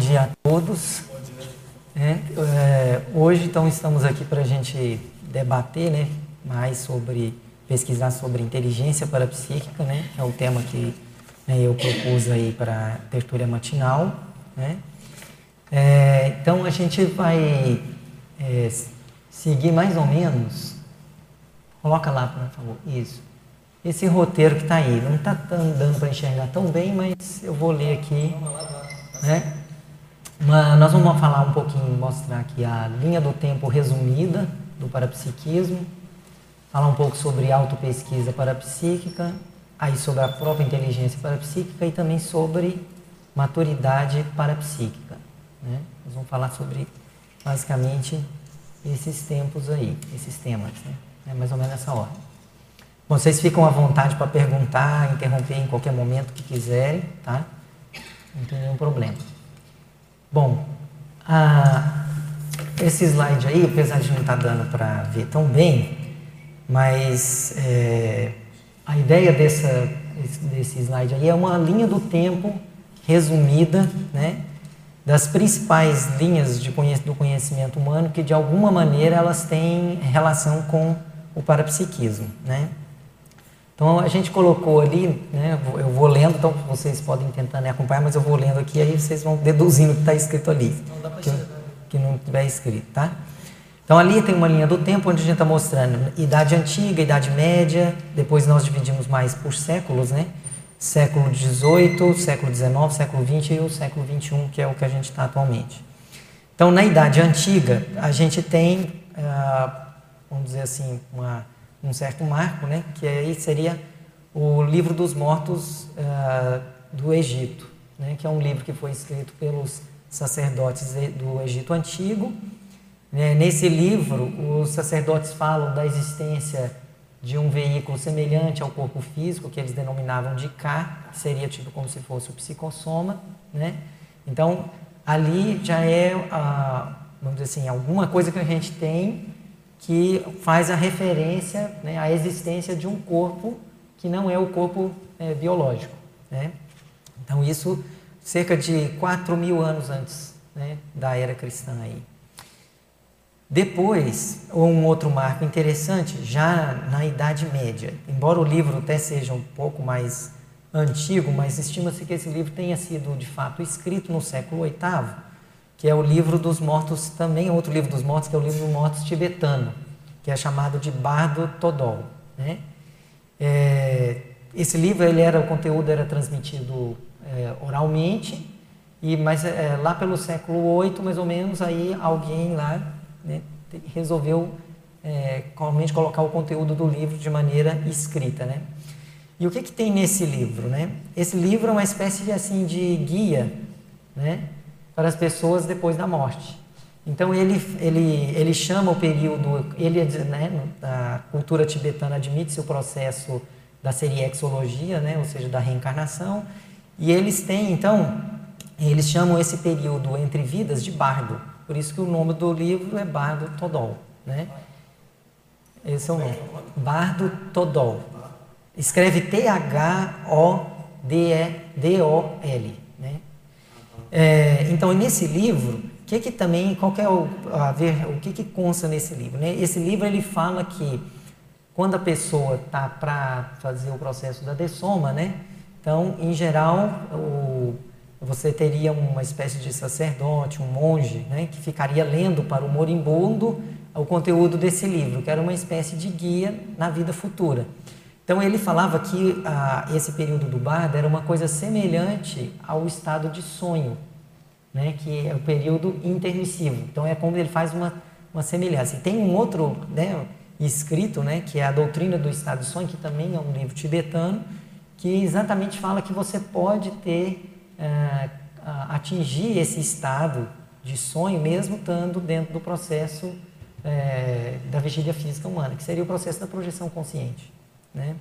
dia a todos. É, é, hoje, então, estamos aqui para a gente debater né, mais sobre, pesquisar sobre inteligência parapsíquica, né, que é o tema que né, eu propus aí para a tertúlia matinal. Né. É, então, a gente vai é, seguir mais ou menos, coloca lá, por favor, isso, esse roteiro que está aí. Não está dando para enxergar tão bem, mas eu vou ler aqui. Né? Mas nós vamos falar um pouquinho, mostrar aqui a linha do tempo resumida do parapsiquismo, falar um pouco sobre autopesquisa parapsíquica, aí sobre a própria inteligência parapsíquica e também sobre maturidade parapsíquica. Né? Nós vamos falar sobre basicamente esses tempos aí, esses temas, né? é mais ou menos nessa ordem. Vocês ficam à vontade para perguntar, interromper em qualquer momento que quiserem, tá? Não tem nenhum problema. Bom, a, esse slide aí, apesar de não estar tá dando para ver tão bem, mas é, a ideia dessa, desse slide aí é uma linha do tempo resumida, né, das principais linhas de do conhecimento humano que de alguma maneira elas têm relação com o parapsiquismo, né? Então a gente colocou ali, né, eu vou lendo, então vocês podem tentar né, acompanhar, mas eu vou lendo aqui, aí vocês vão deduzindo o que está escrito ali. Não dá que, que não tiver escrito, tá? Então ali tem uma linha do tempo onde a gente está mostrando idade antiga, idade média, depois nós dividimos mais por séculos, né? Século XVIII, século XIX, século XX e o século XXI, que é o que a gente está atualmente. Então na idade antiga a gente tem, ah, vamos dizer assim, uma um certo marco, né, que aí seria o livro dos mortos uh, do Egito, né, que é um livro que foi escrito pelos sacerdotes do Egito Antigo. É, nesse livro, os sacerdotes falam da existência de um veículo semelhante ao corpo físico, que eles denominavam de Ka, que seria tipo como se fosse o psicossoma. Né? Então, ali já é, vamos dizer assim, alguma coisa que a gente tem que faz a referência né, à existência de um corpo que não é o corpo é, biológico. Né? Então, isso cerca de 4 mil anos antes né, da era cristã. Aí. Depois, um outro marco interessante, já na Idade Média, embora o livro até seja um pouco mais antigo, mas estima-se que esse livro tenha sido de fato escrito no século VIII que é o livro dos mortos, também outro livro dos mortos, que é o livro dos mortos tibetano, que é chamado de Bardo Todol. Né? É, esse livro, ele era, o conteúdo era transmitido é, oralmente, e mas é, lá pelo século VIII, mais ou menos, aí alguém lá né, resolveu é, colocar o conteúdo do livro de maneira escrita, né? E o que, que tem nesse livro, né? Esse livro é uma espécie de, assim, de guia, né? Para as pessoas depois da morte. Então ele, ele, ele chama o período, ele né, a cultura tibetana admite-se o processo da seriexologia, né, ou seja, da reencarnação, e eles têm, então, eles chamam esse período entre vidas de bardo, por isso que o nome do livro é Bardo Todol, né? Esse é o nome, Bardo Todol. Escreve T-H-O-D-E-D-O-L? É, então, nesse livro, o que, que também, qual que é o, a ver, o que, que consta nesse livro? Né? Esse livro ele fala que quando a pessoa está para fazer o processo da dessoma, né? Então, em geral, o, você teria uma espécie de sacerdote, um monge, né? Que ficaria lendo para o moribundo o conteúdo desse livro, que era uma espécie de guia na vida futura. Então ele falava que ah, esse período do bardo era uma coisa semelhante ao estado de sonho, né, que é o período intermissivo. Então é como ele faz uma, uma semelhança. E tem um outro né, escrito, né, que é a doutrina do estado de sonho, que também é um livro tibetano, que exatamente fala que você pode ter ah, atingir esse estado de sonho mesmo estando dentro do processo eh, da vigília física humana, que seria o processo da projeção consciente. Né?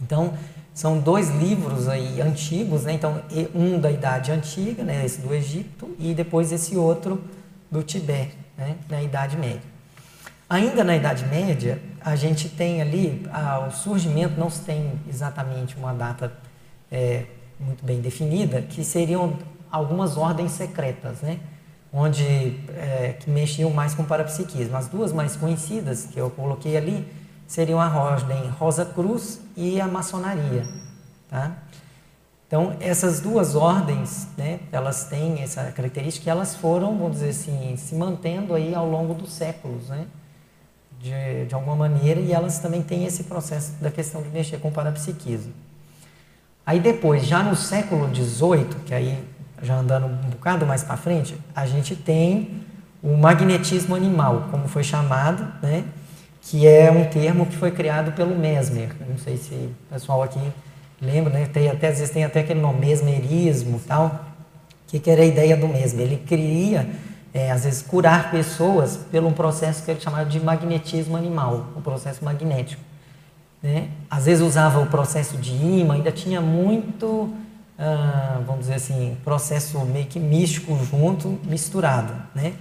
Então, são dois livros aí antigos, né? então um da Idade Antiga, né? esse do Egito, e depois esse outro do Tibete, né? na Idade Média. Ainda na Idade Média, a gente tem ali, ah, o surgimento não se tem exatamente uma data é, muito bem definida, que seriam algumas ordens secretas, né? onde é, que mexiam mais com o parapsiquismo. As duas mais conhecidas que eu coloquei ali seriam a ordem Rosa Cruz e a maçonaria. Tá? Então, essas duas ordens, né, elas têm essa característica que elas foram, vamos dizer assim, se mantendo aí ao longo dos séculos, né, de, de alguma maneira, e elas também têm esse processo da questão de mexer com o parapsiquismo. Aí depois, já no século XVIII, que aí já andando um bocado mais para frente, a gente tem o magnetismo animal, como foi chamado, né? Que é um termo que foi criado pelo Mesmer. Não sei se o pessoal aqui lembra, né? tem até, às vezes tem até aquele nome, mesmerismo tal. Que, que era a ideia do Mesmer? Ele queria, é, às vezes, curar pessoas pelo processo que ele chamava de magnetismo animal, o processo magnético. Né? Às vezes usava o processo de imã, ainda tinha muito ah, vamos dizer assim, processo meio que místico junto, misturado, né?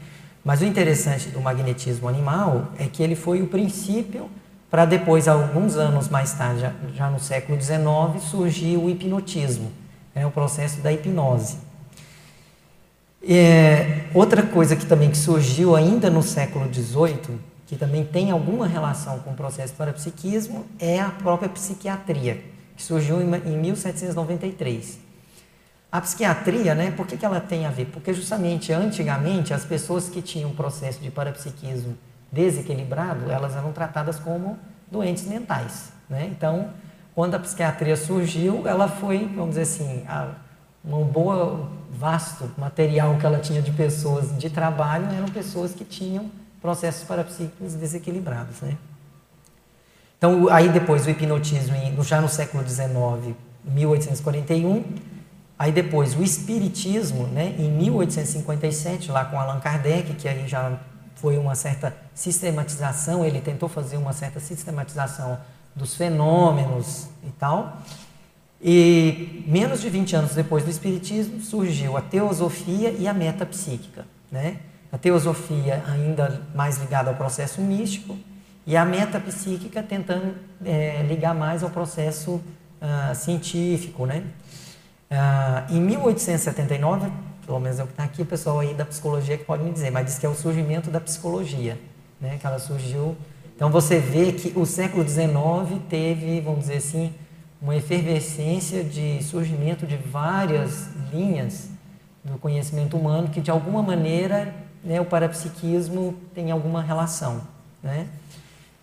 Mas o interessante do magnetismo animal é que ele foi o princípio para depois, alguns anos mais tarde, já, já no século XIX, surgir o hipnotismo, né? o processo da hipnose. É, outra coisa que também que surgiu ainda no século XVIII, que também tem alguma relação com o processo parapsiquismo, é a própria psiquiatria, que surgiu em 1793. A psiquiatria, né, por que, que ela tem a ver? Porque justamente antigamente as pessoas que tinham um processo de parapsiquismo desequilibrado, elas eram tratadas como doentes mentais. Né? Então, quando a psiquiatria surgiu, ela foi, vamos dizer assim, a, um boa, vasto material que ela tinha de pessoas de trabalho eram pessoas que tinham processos parapsíquicos desequilibrados. Né? Então, aí depois o hipnotismo, já no século XIX, 1841, Aí depois o Espiritismo, né, em 1857, lá com Allan Kardec, que aí já foi uma certa sistematização, ele tentou fazer uma certa sistematização dos fenômenos e tal. E menos de 20 anos depois do Espiritismo surgiu a teosofia e a metapsíquica. Né? A teosofia ainda mais ligada ao processo místico e a metapsíquica tentando é, ligar mais ao processo uh, científico, né? Ah, em 1879, pelo menos é o que está aqui, o pessoal aí da psicologia que pode me dizer, mas diz que é o surgimento da psicologia, né? que ela surgiu. Então você vê que o século XIX teve, vamos dizer assim, uma efervescência de surgimento de várias linhas do conhecimento humano que de alguma maneira né, o parapsiquismo tem alguma relação. Né?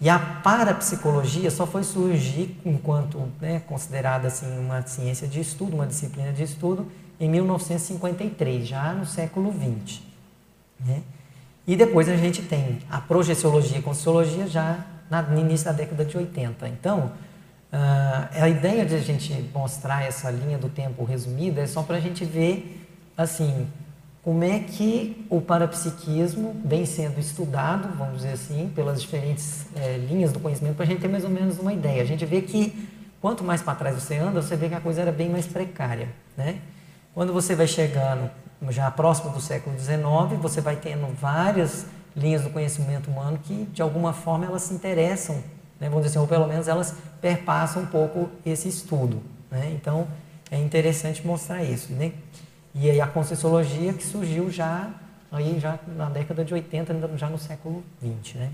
E a parapsicologia só foi surgir enquanto né, considerada assim uma ciência de estudo, uma disciplina de estudo, em 1953, já no século XX. Né? E depois a gente tem a projeciologia e conscienciologia já no início da década de 80. Então, uh, a ideia de a gente mostrar essa linha do tempo resumida é só para a gente ver assim como é que o parapsiquismo vem sendo estudado, vamos dizer assim, pelas diferentes é, linhas do conhecimento, para a gente ter mais ou menos uma ideia. A gente vê que quanto mais para trás você anda, você vê que a coisa era bem mais precária. Né? Quando você vai chegando já próximo do século XIX, você vai tendo várias linhas do conhecimento humano que, de alguma forma, elas se interessam, né? vamos dizer assim, ou pelo menos elas perpassam um pouco esse estudo. Né? Então, é interessante mostrar isso. Né? E aí a Conscienciologia que surgiu já, aí já na década de 80, já no século 20, né?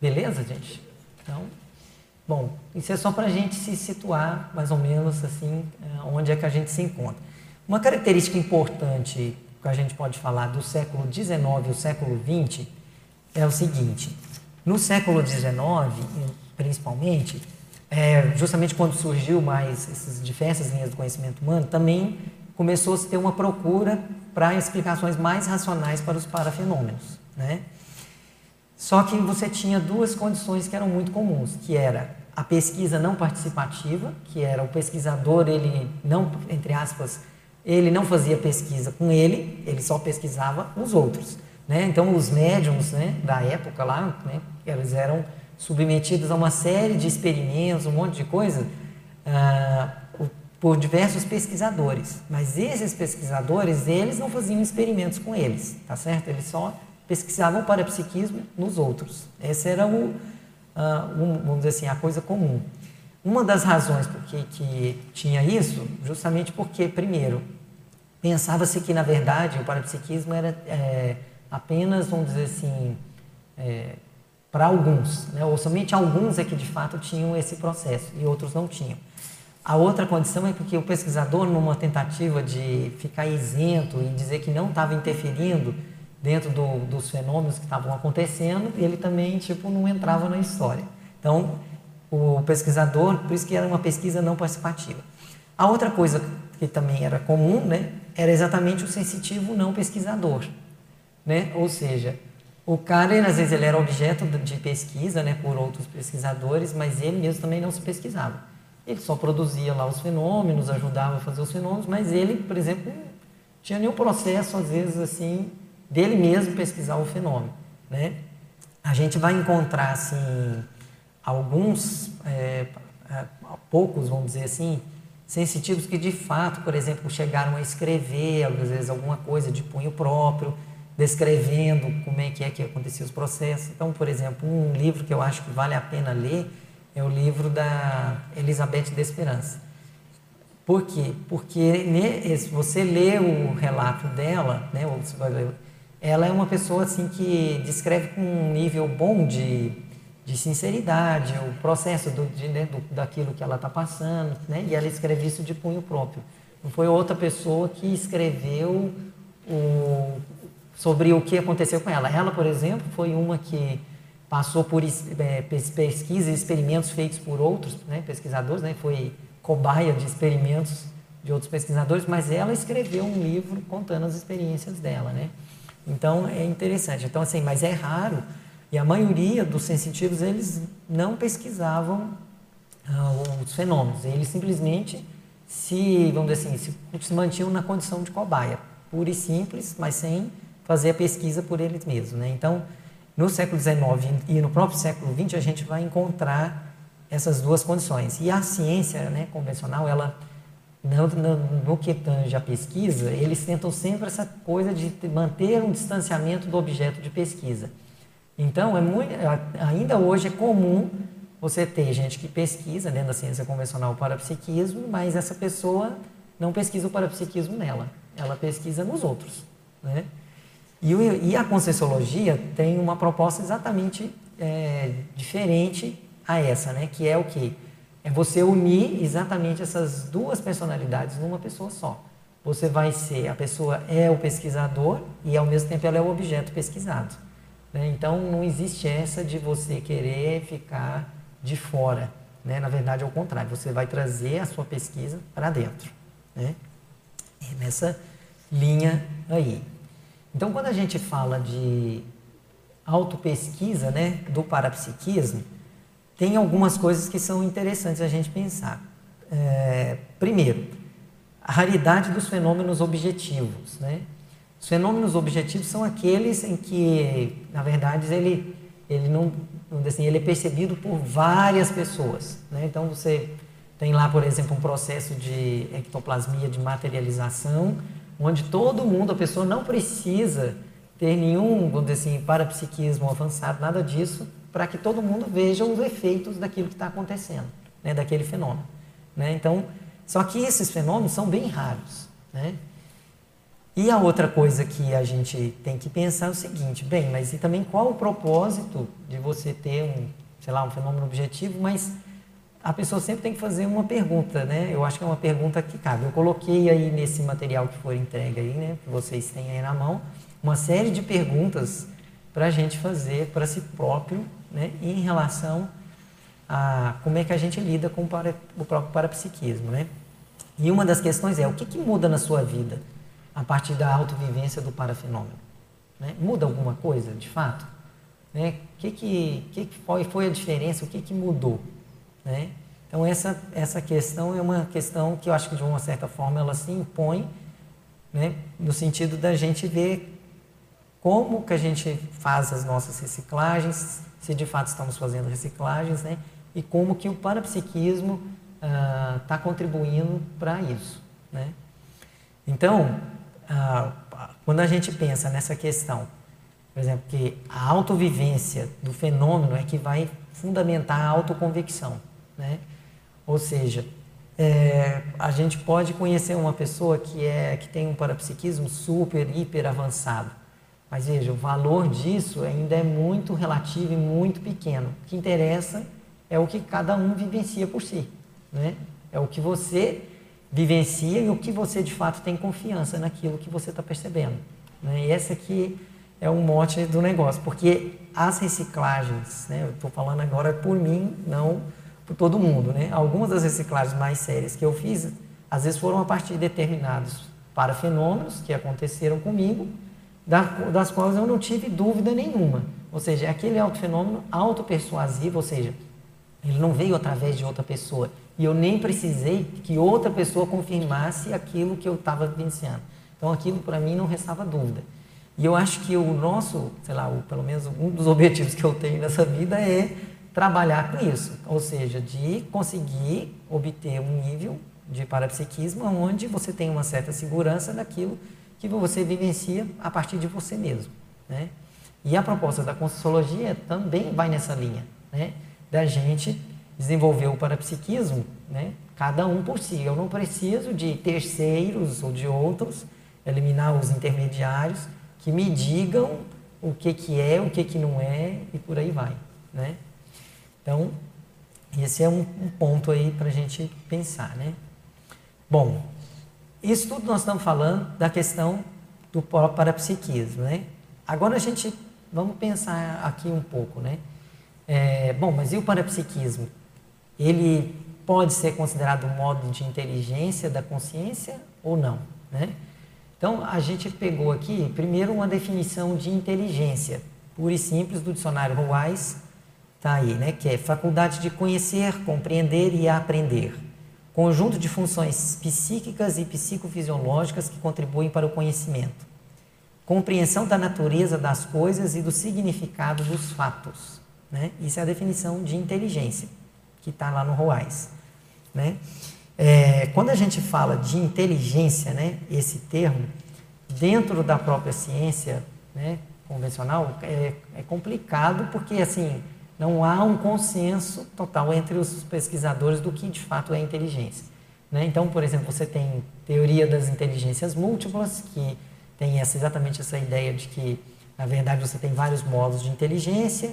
Beleza, gente? Então, bom, isso é só para a gente se situar mais ou menos assim, é, onde é que a gente se encontra. Uma característica importante que a gente pode falar do século XIX o século XX é o seguinte: no século XIX, principalmente, é, justamente quando surgiu mais essas diversas linhas do conhecimento humano, também começou a se ter uma procura para explicações mais racionais para os parafenômenos. Né? Só que você tinha duas condições que eram muito comuns, que era a pesquisa não participativa, que era o pesquisador, ele não, entre aspas, ele não fazia pesquisa com ele, ele só pesquisava os outros. Né? Então, os médiums né, da época lá, né, eles eram submetidos a uma série de experimentos, um monte de coisa, ah, por diversos pesquisadores, mas esses pesquisadores, eles não faziam experimentos com eles, tá certo? Eles só pesquisavam para psiquismo nos outros. Essa era o, uh, um, vamos dizer assim, a coisa comum. Uma das razões por que, tinha isso, justamente porque, primeiro, pensava-se que, na verdade, o parapsiquismo era é, apenas, vamos dizer assim, é, para alguns, né? ou somente alguns é que de fato tinham esse processo e outros não tinham. A outra condição é porque o pesquisador, numa tentativa de ficar isento e dizer que não estava interferindo dentro do, dos fenômenos que estavam acontecendo, ele também tipo não entrava na história. Então, o pesquisador, por isso que era uma pesquisa não participativa. A outra coisa que também era comum, né, era exatamente o sensitivo não pesquisador, né? Ou seja, o cara, às vezes, ele era objeto de pesquisa, né, por outros pesquisadores, mas ele mesmo também não se pesquisava. Ele só produzia lá os fenômenos, ajudava a fazer os fenômenos, mas ele, por exemplo, não tinha nenhum processo, às vezes, assim, dele mesmo pesquisar o fenômeno, né? A gente vai encontrar, assim, alguns, é, poucos, vamos dizer assim, sensitivos que de fato, por exemplo, chegaram a escrever, às vezes, alguma coisa de punho próprio, descrevendo como é que é que acontecia os processos. Então, por exemplo, um livro que eu acho que vale a pena ler é o livro da Elizabeth de Esperança. Por quê? Porque se você lê o relato dela, né, ela é uma pessoa assim que descreve com um nível bom de de sinceridade, o processo do, de, né, do, daquilo que ela está passando, né? e ela escreve isso de punho próprio. Não foi outra pessoa que escreveu o, sobre o que aconteceu com ela. Ela, por exemplo, foi uma que passou por é, pesquisas e experimentos feitos por outros né, pesquisadores, né, foi cobaia de experimentos de outros pesquisadores, mas ela escreveu um livro contando as experiências dela, né? Então é interessante. Então assim, mas é raro e a maioria dos sensitivos, eles não pesquisavam uh, os fenômenos, eles simplesmente se, vamos dizer assim, se, se mantinham na condição de cobaia, pura e simples, mas sem fazer a pesquisa por eles mesmos. Né? Então, no século XIX e no próprio século XX, a gente vai encontrar essas duas condições. E a ciência né, convencional, ela, no, no, no que tange a pesquisa, eles tentam sempre essa coisa de manter um distanciamento do objeto de pesquisa. Então, é muito, ainda hoje é comum você ter gente que pesquisa dentro da ciência convencional o parapsiquismo, mas essa pessoa não pesquisa o parapsiquismo nela, ela pesquisa nos outros. Né? E, e a Conscienciologia tem uma proposta exatamente é, diferente a essa, né? que é o que? É você unir exatamente essas duas personalidades numa pessoa só. Você vai ser, a pessoa é o pesquisador e ao mesmo tempo ela é o objeto pesquisado. Né? Então, não existe essa de você querer ficar de fora. Né? Na verdade, é o contrário, você vai trazer a sua pesquisa para dentro. Né? É nessa linha aí. Então, quando a gente fala de autopesquisa né, do parapsiquismo, tem algumas coisas que são interessantes a gente pensar. É, primeiro, a raridade dos fenômenos objetivos. Né? Os fenômenos objetivos são aqueles em que, na verdade, ele, ele não, assim, ele é percebido por várias pessoas. Né? Então você tem lá, por exemplo, um processo de ectoplasmia de materialização, onde todo mundo, a pessoa não precisa ter nenhum, vamos dizer assim, parapsiquismo avançado, nada disso, para que todo mundo veja os efeitos daquilo que está acontecendo, né, daquele fenômeno. Né? Então, só que esses fenômenos são bem raros. Né? E a outra coisa que a gente tem que pensar é o seguinte, bem, mas e também qual o propósito de você ter um, sei lá, um fenômeno objetivo, mas a pessoa sempre tem que fazer uma pergunta, né? Eu acho que é uma pergunta que cabe. Eu coloquei aí nesse material que for entregue aí, né, que vocês têm aí na mão, uma série de perguntas para a gente fazer para si próprio, né, em relação a como é que a gente lida com o, para, o próprio parapsiquismo, né? E uma das questões é o que, que muda na sua vida? a partir da autovivência do parafenômeno. Né? Muda alguma coisa, de fato? Né? O que, que, que foi, foi a diferença? O que, que mudou? Né? Então, essa, essa questão é uma questão que eu acho que, de uma certa forma, ela se impõe né? no sentido da gente ver como que a gente faz as nossas reciclagens, se de fato estamos fazendo reciclagens, né? e como que o parapsiquismo está ah, contribuindo para isso. Né? Então, ah, quando a gente pensa nessa questão, por exemplo, que a autovivência do fenômeno é que vai fundamentar a autoconvicção, né? Ou seja, é, a gente pode conhecer uma pessoa que, é, que tem um parapsiquismo super, hiper avançado. Mas veja, o valor disso ainda é muito relativo e muito pequeno. O que interessa é o que cada um vivencia por si. Né? É o que você vivencia e o que você de fato tem confiança naquilo que você está percebendo. Né? E esse aqui é o mote do negócio, porque as reciclagens, né? eu estou falando agora por mim, não por todo mundo, né? algumas das reciclagens mais sérias que eu fiz, às vezes foram a partir de determinados parafenômenos que aconteceram comigo, das quais eu não tive dúvida nenhuma. Ou seja, é aquele autofenômeno autopersuasivo, ou seja, ele não veio através de outra pessoa. E eu nem precisei que outra pessoa confirmasse aquilo que eu estava vivenciando. Então aquilo para mim não restava dúvida. E eu acho que o nosso, sei lá, o, pelo menos um dos objetivos que eu tenho nessa vida é trabalhar com isso. Ou seja, de conseguir obter um nível de parapsiquismo onde você tem uma certa segurança daquilo que você vivencia a partir de você mesmo. Né? E a proposta da Conscienciologia também vai nessa linha. Né? da gente desenvolver o parapsiquismo, né? cada um por si. Eu não preciso de terceiros ou de outros, eliminar os intermediários que me digam o que, que é, o que, que não é e por aí vai. Né? Então, esse é um, um ponto aí para a gente pensar. Né? Bom, isso tudo nós estamos falando da questão do parapsiquismo. Né? Agora a gente, vamos pensar aqui um pouco, né? É, bom, mas e o parapsiquismo? Ele pode ser considerado um modo de inteligência da consciência ou não? Né? Então, a gente pegou aqui, primeiro, uma definição de inteligência, pura e simples, do dicionário Ruais, está aí, né? que é faculdade de conhecer, compreender e aprender. Conjunto de funções psíquicas e psicofisiológicas que contribuem para o conhecimento. Compreensão da natureza das coisas e do significado dos fatos. Né? Isso é a definição de inteligência, que está lá no ROAS. Né? É, quando a gente fala de inteligência, né, esse termo, dentro da própria ciência né, convencional, é, é complicado porque assim não há um consenso total entre os pesquisadores do que de fato é inteligência. Né? Então, por exemplo, você tem teoria das inteligências múltiplas, que tem essa, exatamente essa ideia de que, na verdade, você tem vários modos de inteligência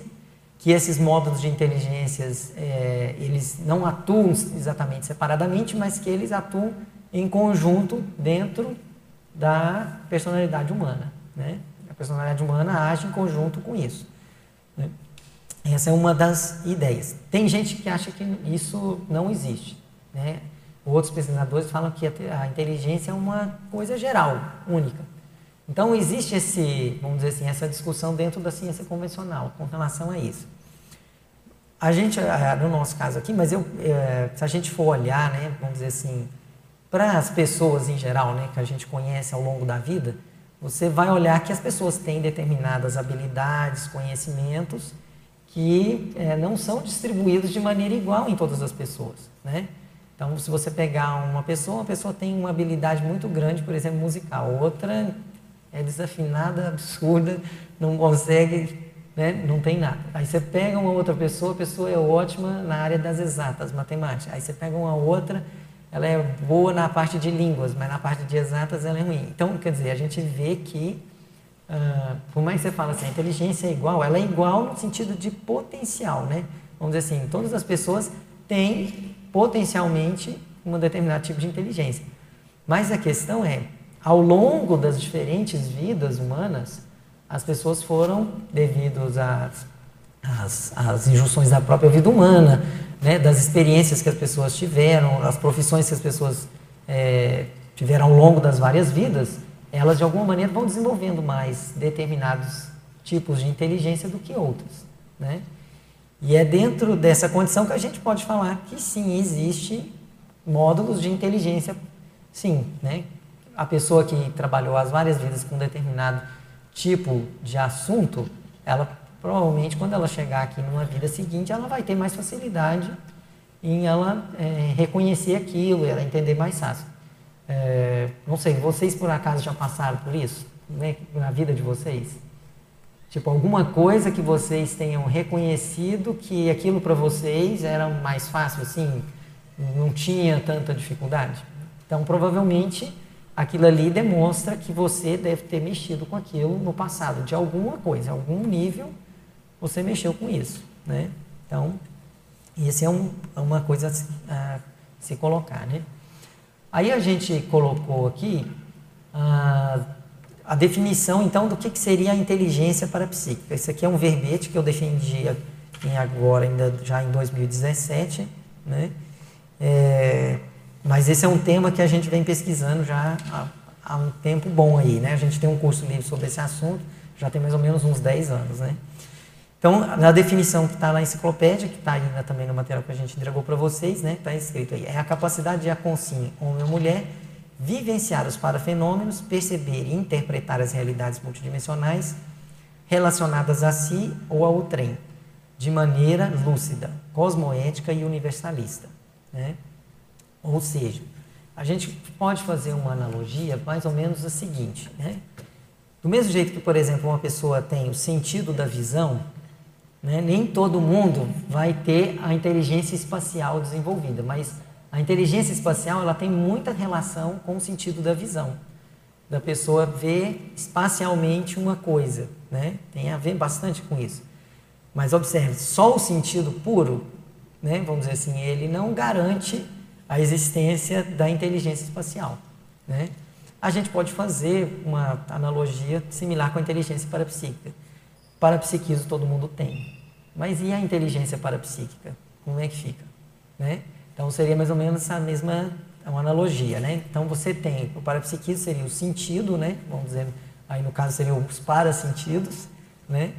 que esses módulos de inteligências é, eles não atuam exatamente separadamente, mas que eles atuam em conjunto dentro da personalidade humana. Né? A personalidade humana age em conjunto com isso. Essa é uma das ideias. Tem gente que acha que isso não existe. Né? Outros pesquisadores falam que a inteligência é uma coisa geral, única. Então existe esse, vamos dizer assim, essa discussão dentro da ciência convencional com relação a isso. A gente, no nosso caso aqui, mas eu, é, se a gente for olhar, né, vamos dizer assim, para as pessoas em geral, né, que a gente conhece ao longo da vida, você vai olhar que as pessoas têm determinadas habilidades, conhecimentos que é, não são distribuídos de maneira igual em todas as pessoas, né? Então, se você pegar uma pessoa, uma pessoa tem uma habilidade muito grande, por exemplo, musical, outra é desafinada, absurda, não consegue, né? não tem nada. Aí você pega uma outra pessoa, a pessoa é ótima na área das exatas, matemática. Aí você pega uma outra, ela é boa na parte de línguas, mas na parte de exatas ela é ruim. Então, quer dizer, a gente vê que, uh, por mais que você fale assim, a inteligência é igual, ela é igual no sentido de potencial, né? Vamos dizer assim, todas as pessoas têm potencialmente um determinado tipo de inteligência. Mas a questão é, ao longo das diferentes vidas humanas, as pessoas foram, devido às, às, às injunções da própria vida humana, né, das experiências que as pessoas tiveram, as profissões que as pessoas é, tiveram ao longo das várias vidas, elas de alguma maneira vão desenvolvendo mais determinados tipos de inteligência do que outros. Né? E é dentro dessa condição que a gente pode falar que sim, existe módulos de inteligência, sim, né? a pessoa que trabalhou as várias vidas com um determinado tipo de assunto, ela provavelmente quando ela chegar aqui numa vida seguinte, ela vai ter mais facilidade em ela é, reconhecer aquilo, ela entender mais fácil. É, não sei, vocês por acaso já passaram por isso né, na vida de vocês? Tipo, alguma coisa que vocês tenham reconhecido que aquilo para vocês era mais fácil, assim, não tinha tanta dificuldade. Então, provavelmente, aquilo ali demonstra que você deve ter mexido com aquilo no passado, de alguma coisa, algum nível, você mexeu com isso, né? Então, esse é um, uma coisa a, a se colocar, né? Aí a gente colocou aqui a, a definição, então, do que, que seria a inteligência parapsíquica. Esse aqui é um verbete que eu defendi em agora, ainda já em 2017, né? É, mas esse é um tema que a gente vem pesquisando já há, há, um tempo bom aí, né? A gente tem um curso livre sobre esse assunto, já tem mais ou menos uns 10 anos, né? Então, na definição que está na enciclopédia, que está ainda também no material que a gente entregou para vocês, né? Está escrito aí, é a capacidade de a consciência, homem ou mulher, vivenciar os parafenômenos, perceber e interpretar as realidades multidimensionais relacionadas a si ou ao trem, de maneira lúcida, cosmoética e universalista. Né? Ou seja, a gente pode fazer uma analogia mais ou menos a seguinte. Né? Do mesmo jeito que, por exemplo, uma pessoa tem o sentido da visão, né? nem todo mundo vai ter a inteligência espacial desenvolvida, mas a inteligência espacial ela tem muita relação com o sentido da visão, da pessoa ver espacialmente uma coisa, né? tem a ver bastante com isso. Mas observe, só o sentido puro né, vamos dizer assim, ele não garante a existência da inteligência espacial. Né? A gente pode fazer uma analogia similar com a inteligência parapsíquica. Parapsiquismo todo mundo tem. Mas e a inteligência parapsíquica? Como é que fica? Né? Então seria mais ou menos a mesma uma analogia. Né? Então você tem, o parapsiquismo seria o sentido, né? vamos dizer, aí no caso seriam os parasentidos, né?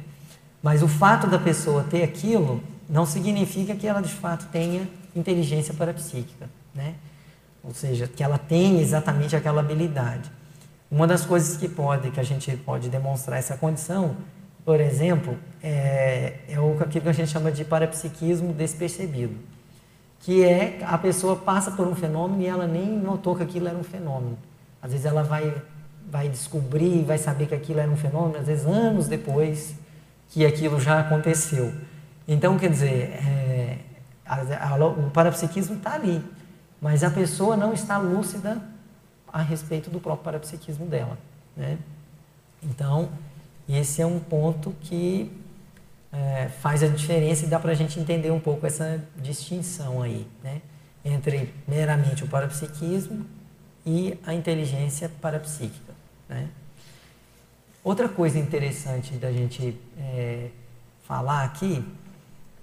mas o fato da pessoa ter aquilo não significa que ela de fato tenha inteligência parapsíquica, né? Ou seja, que ela tenha exatamente aquela habilidade. Uma das coisas que pode, que a gente pode demonstrar essa condição, por exemplo, é, é o aquilo que a gente chama de parapsiquismo despercebido, que é a pessoa passa por um fenômeno e ela nem notou que aquilo era um fenômeno. Às vezes ela vai vai descobrir, vai saber que aquilo era um fenômeno, às vezes anos depois que aquilo já aconteceu. Então, quer dizer, é, a, a, o parapsiquismo está ali, mas a pessoa não está lúcida a respeito do próprio parapsiquismo dela. Né? Então, esse é um ponto que é, faz a diferença e dá para a gente entender um pouco essa distinção aí, né? entre meramente o parapsiquismo e a inteligência parapsíquica. Né? Outra coisa interessante da gente é, falar aqui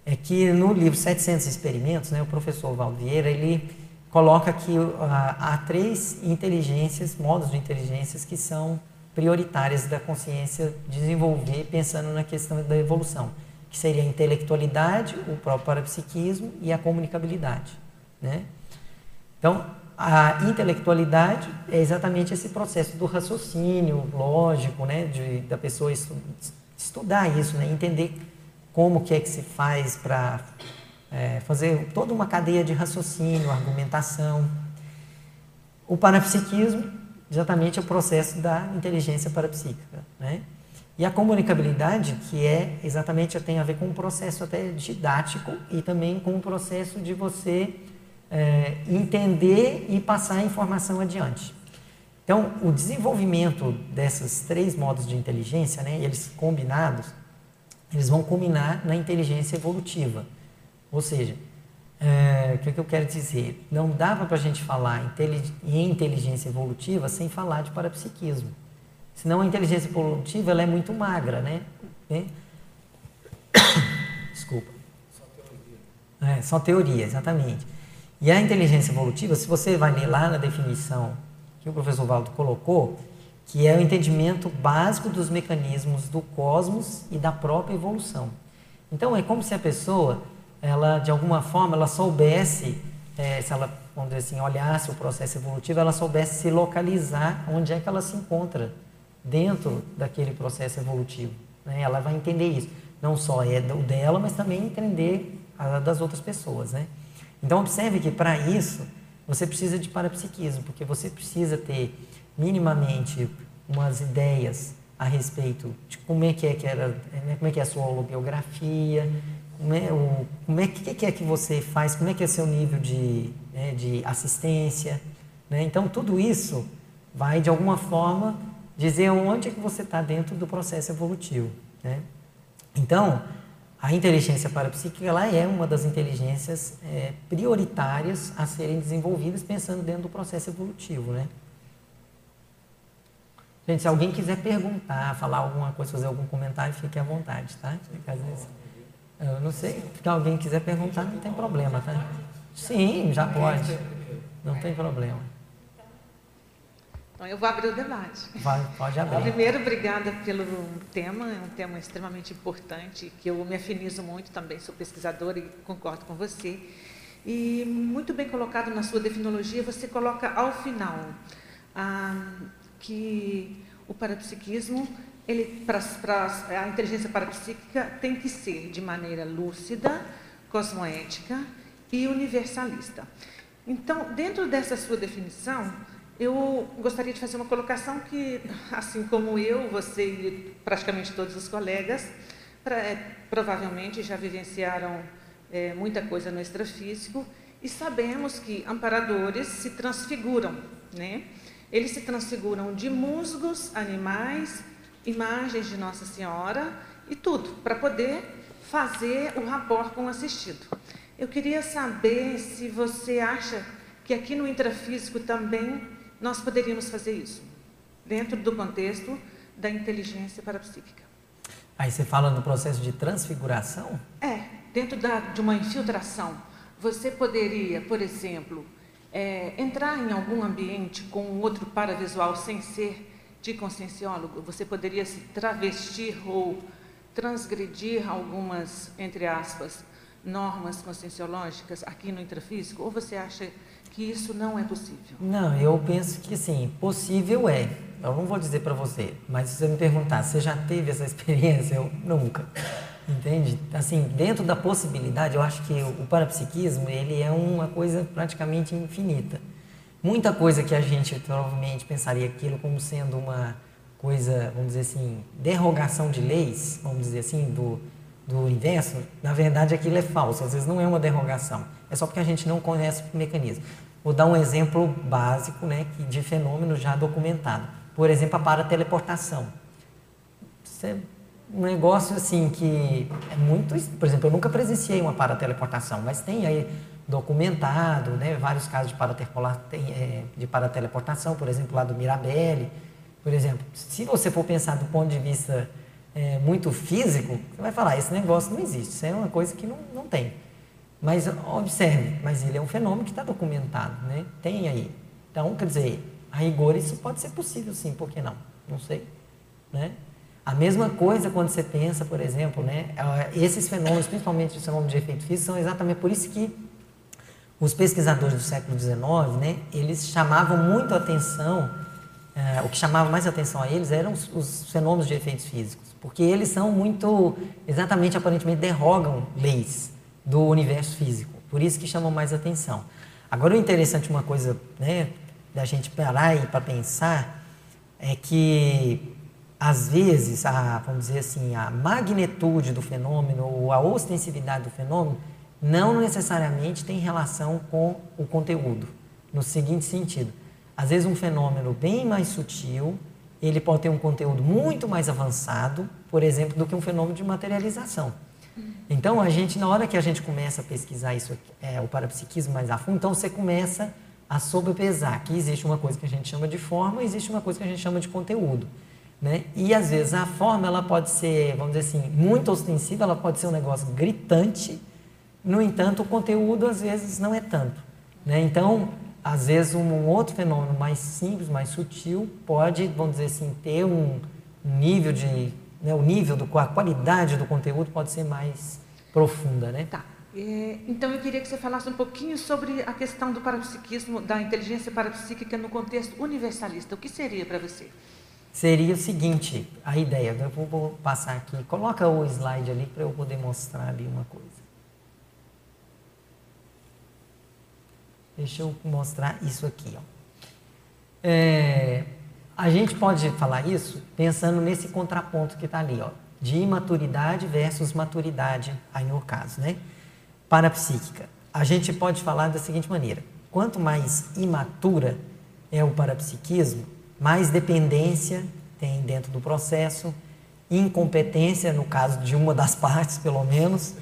é que no livro 700 Experimentos, né, o professor Valvieira, ele coloca que uh, há três inteligências, modos de inteligências que são prioritárias da consciência desenvolver pensando na questão da evolução, que seria a intelectualidade, o próprio parapsiquismo e a comunicabilidade, né? Então, a intelectualidade é exatamente esse processo do raciocínio lógico, né, de, da pessoa estudar isso, né, entender como que é que se faz para é, fazer toda uma cadeia de raciocínio, argumentação. O parapsiquismo, exatamente, o processo da inteligência parapsíquica. Né? E a comunicabilidade, que é exatamente tem a ver com um processo até didático e também com o um processo de você é, entender e passar a informação adiante. Então, o desenvolvimento desses três modos de inteligência, né, eles combinados, eles vão culminar na inteligência evolutiva. Ou seja, é, o que, é que eu quero dizer? Não dava para a gente falar em inteligência evolutiva sem falar de parapsiquismo. Senão a inteligência evolutiva ela é muito magra, né? né? Desculpa. Só teoria. É, só teoria, exatamente. E a inteligência evolutiva, se você vai ler lá na definição que o professor Valdo colocou, que é o entendimento básico dos mecanismos do cosmos e da própria evolução. Então é como se a pessoa, ela de alguma forma, ela soubesse, é, se ela, dizer assim, olhasse o processo evolutivo, ela soubesse se localizar onde é que ela se encontra dentro daquele processo evolutivo. Né? Ela vai entender isso. Não só é o dela, mas também entender a das outras pessoas. Né? Então observe que para isso você precisa de parapsiquismo, porque você precisa ter minimamente umas ideias a respeito de como é que é que era, né, como é que é a sua holobiografia, como é, o, como é que, que é que você faz, como é que é seu nível de, né, de assistência, né? Então tudo isso vai de alguma forma dizer onde é que você está dentro do processo evolutivo, né? Então a inteligência parapsíquica ela é uma das inteligências é, prioritárias a serem desenvolvidas pensando dentro do processo evolutivo, né? Gente, se alguém quiser perguntar, falar alguma coisa, fazer algum comentário, fique à vontade, tá? Às vezes, eu não sei, se alguém quiser perguntar, não tem problema, tá? Sim, já pode. Não tem problema. Então, eu vou abrir o debate. Vai, pode abrir. Primeiro, obrigada pelo tema, é um tema extremamente importante, que eu me afinizo muito também, sou pesquisadora e concordo com você. E muito bem colocado na sua definição, você coloca ao final ah, que o parapsiquismo, ele, pra, pra, a inteligência parapsíquica tem que ser de maneira lúcida, cosmoética e universalista. Então, dentro dessa sua definição, eu gostaria de fazer uma colocação que, assim como eu, você e praticamente todos os colegas, pra, é, provavelmente já vivenciaram é, muita coisa no extrafísico e sabemos que amparadores se transfiguram, né? Eles se transfiguram de musgos, animais, imagens de Nossa Senhora e tudo, para poder fazer o rapport com o assistido. Eu queria saber se você acha que aqui no intrafísico também nós poderíamos fazer isso, dentro do contexto da inteligência parapsíquica. Aí você fala no processo de transfiguração? É, dentro da, de uma infiltração. Você poderia, por exemplo, é, entrar em algum ambiente com outro paravisual sem ser de conscienciólogo, você poderia se travestir ou transgredir algumas, entre aspas, normas conscienciológicas aqui no intrafísico? Ou você acha que isso não é possível? Não, eu penso que sim, possível é. Eu não vou dizer para você, mas se você me perguntar, você já teve essa experiência? Eu nunca. Entende? Assim, dentro da possibilidade, eu acho que o parapsiquismo, ele é uma coisa praticamente infinita. Muita coisa que a gente provavelmente pensaria aquilo como sendo uma coisa, vamos dizer assim, derrogação de leis, vamos dizer assim, do, do universo, na verdade aquilo é falso, às vezes não é uma derrogação, é só porque a gente não conhece o mecanismo. Vou dar um exemplo básico né, de fenômeno já documentado. Por exemplo, a parateleportação. Você um negócio assim que é muito. Por exemplo, eu nunca presenciei uma parateleportação, mas tem aí documentado né, vários casos de, é, de parateleportação, por exemplo, lá do Mirabelli. Por exemplo, se você for pensar do ponto de vista é, muito físico, você vai falar: esse negócio não existe, isso é uma coisa que não, não tem. Mas observe, mas ele é um fenômeno que está documentado, né? tem aí. Então, quer dizer, a rigor isso pode ser possível sim, por que não? Não sei. Né? A mesma coisa quando você pensa, por exemplo, né, esses fenômenos, principalmente os fenômenos de efeito físico, são exatamente por isso que os pesquisadores do século XIX, né, eles chamavam muito a atenção, eh, o que chamava mais atenção a eles eram os, os, fenômenos de efeitos físicos, porque eles são muito, exatamente, aparentemente, derrogam leis do universo físico, por isso que chamam mais atenção. Agora, o interessante, uma coisa, né, da gente parar e para pensar, é que às vezes, a, vamos dizer assim, a magnitude do fenômeno ou a ostensividade do fenômeno não necessariamente tem relação com o conteúdo, no seguinte sentido. Às vezes um fenômeno bem mais sutil, ele pode ter um conteúdo muito mais avançado, por exemplo, do que um fenômeno de materialização. Então, a gente, na hora que a gente começa a pesquisar isso, é, o parapsiquismo mais a fundo, então você começa a sobrepesar que existe uma coisa que a gente chama de forma existe uma coisa que a gente chama de conteúdo. Né? E às vezes a forma ela pode ser, vamos dizer assim, muito ostensiva, ela pode ser um negócio gritante, no entanto, o conteúdo às vezes não é tanto. Né? Então, às vezes um outro fenômeno mais simples, mais sutil, pode, vamos dizer assim, ter um nível de, né, o nível do a qualidade do conteúdo pode ser mais profunda, né? Tá. É, então eu queria que você falasse um pouquinho sobre a questão do parapsiquismo, da inteligência parapsíquica no contexto universalista. O que seria para você? seria o seguinte, a ideia, eu vou, vou passar aqui, coloca o slide ali para eu poder mostrar ali uma coisa. Deixa eu mostrar isso aqui. Ó. É, a gente pode falar isso pensando nesse contraponto que está ali. Ó. de imaturidade versus maturidade, aí no caso, né? Parapsíquica. A gente pode falar da seguinte maneira: quanto mais imatura é o parapsiquismo, mais dependência tem dentro do processo, incompetência, no caso de uma das partes, pelo menos,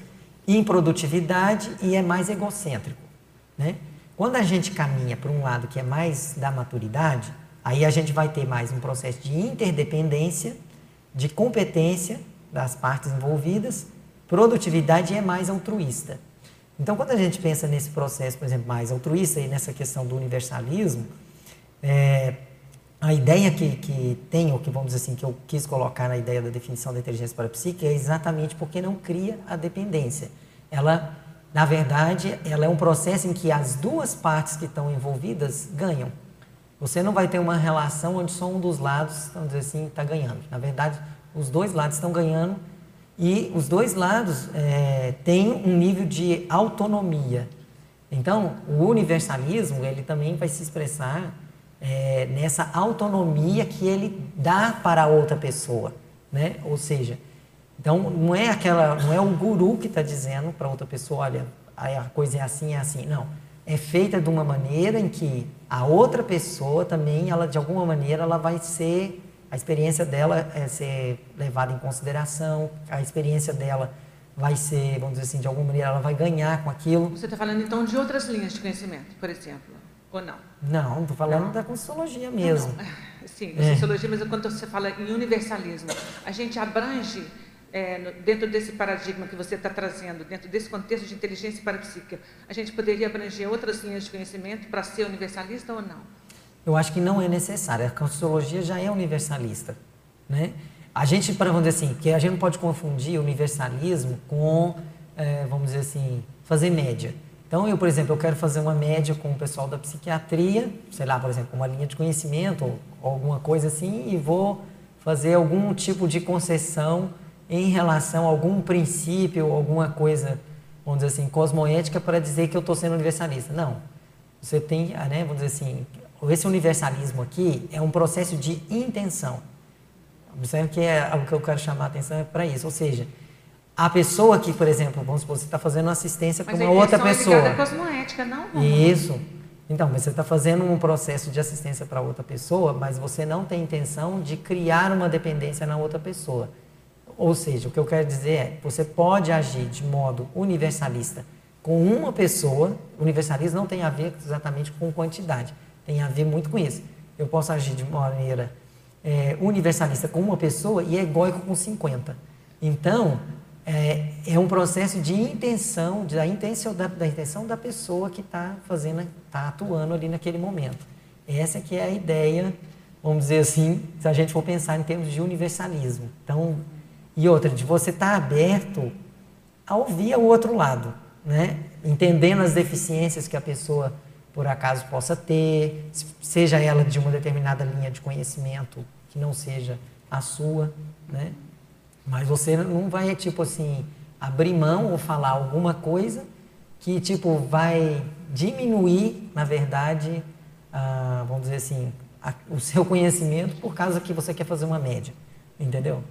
improdutividade e é mais egocêntrico. Né? Quando a gente caminha para um lado que é mais da maturidade, aí a gente vai ter mais um processo de interdependência, de competência das partes envolvidas, produtividade é mais altruísta. Então, quando a gente pensa nesse processo, por exemplo, mais altruísta e nessa questão do universalismo, é, a ideia que, que tem, ou que vamos dizer assim, que eu quis colocar na ideia da definição da inteligência parapsíquica é exatamente porque não cria a dependência. Ela, na verdade, ela é um processo em que as duas partes que estão envolvidas ganham. Você não vai ter uma relação onde só um dos lados, vamos dizer assim, está ganhando. Na verdade, os dois lados estão ganhando e os dois lados é, têm um nível de autonomia. Então, o universalismo, ele também vai se expressar é, nessa autonomia que ele dá para a outra pessoa, né? Ou seja, então não é aquela, não é o guru que está dizendo para outra pessoa, olha, a coisa é assim, é assim, não. É feita de uma maneira em que a outra pessoa também, ela de alguma maneira, ela vai ser a experiência dela é ser levada em consideração, a experiência dela vai ser, vamos dizer assim, de alguma maneira ela vai ganhar com aquilo. Você está falando então de outras linhas de conhecimento, por exemplo? Ou não? Não, estou falando não. da Consciologia mesmo. Não, não. Sim, da Consciologia, mas quando você fala em universalismo, a gente abrange, é, dentro desse paradigma que você está trazendo, dentro desse contexto de inteligência parapsíquica, a gente poderia abranger outras linhas de conhecimento para ser universalista ou não? Eu acho que não é necessário. A Consciologia já é universalista. Né? A gente, para vamos dizer assim, que a gente não pode confundir universalismo com, é, vamos dizer assim, fazer média. Então, eu, por exemplo, eu quero fazer uma média com o pessoal da psiquiatria, sei lá, por exemplo, uma linha de conhecimento ou, alguma coisa assim, e vou fazer algum tipo de concessão em relação a algum princípio, alguma coisa, vamos dizer assim, cosmoética para dizer que eu estou sendo universalista. Não. Você tem, né, vamos dizer assim, esse universalismo aqui é um processo de intenção. Observe que é o que eu quero chamar a atenção é para isso. Ou seja, a pessoa que, por exemplo, vamos supor, você está fazendo assistência para uma outra pessoa. Mas a cosmoética, não? Isso. Então, você está fazendo um processo de assistência para outra pessoa, mas você não tem intenção de criar uma dependência na outra pessoa. Ou seja, o que eu quero dizer é, você pode agir de modo universalista com uma pessoa. Universalismo não tem a ver exatamente com quantidade, tem a ver muito com isso. Eu posso agir de maneira é, universalista com uma pessoa e egóico com 50. Então, é, é um processo de intenção, da intenção da, da intenção da pessoa que está fazendo, está atuando ali naquele momento. Essa que é a ideia, vamos dizer assim, se a gente for pensar em termos de universalismo. Então, e outra, de você estar tá aberto a ouvir o outro lado, né? entendendo as deficiências que a pessoa por acaso possa ter, seja ela de uma determinada linha de conhecimento que não seja a sua, né? Mas você não vai, tipo assim, abrir mão ou falar alguma coisa que, tipo, vai diminuir, na verdade, vamos dizer assim, a, o seu conhecimento por causa que você quer fazer uma média. Entendeu?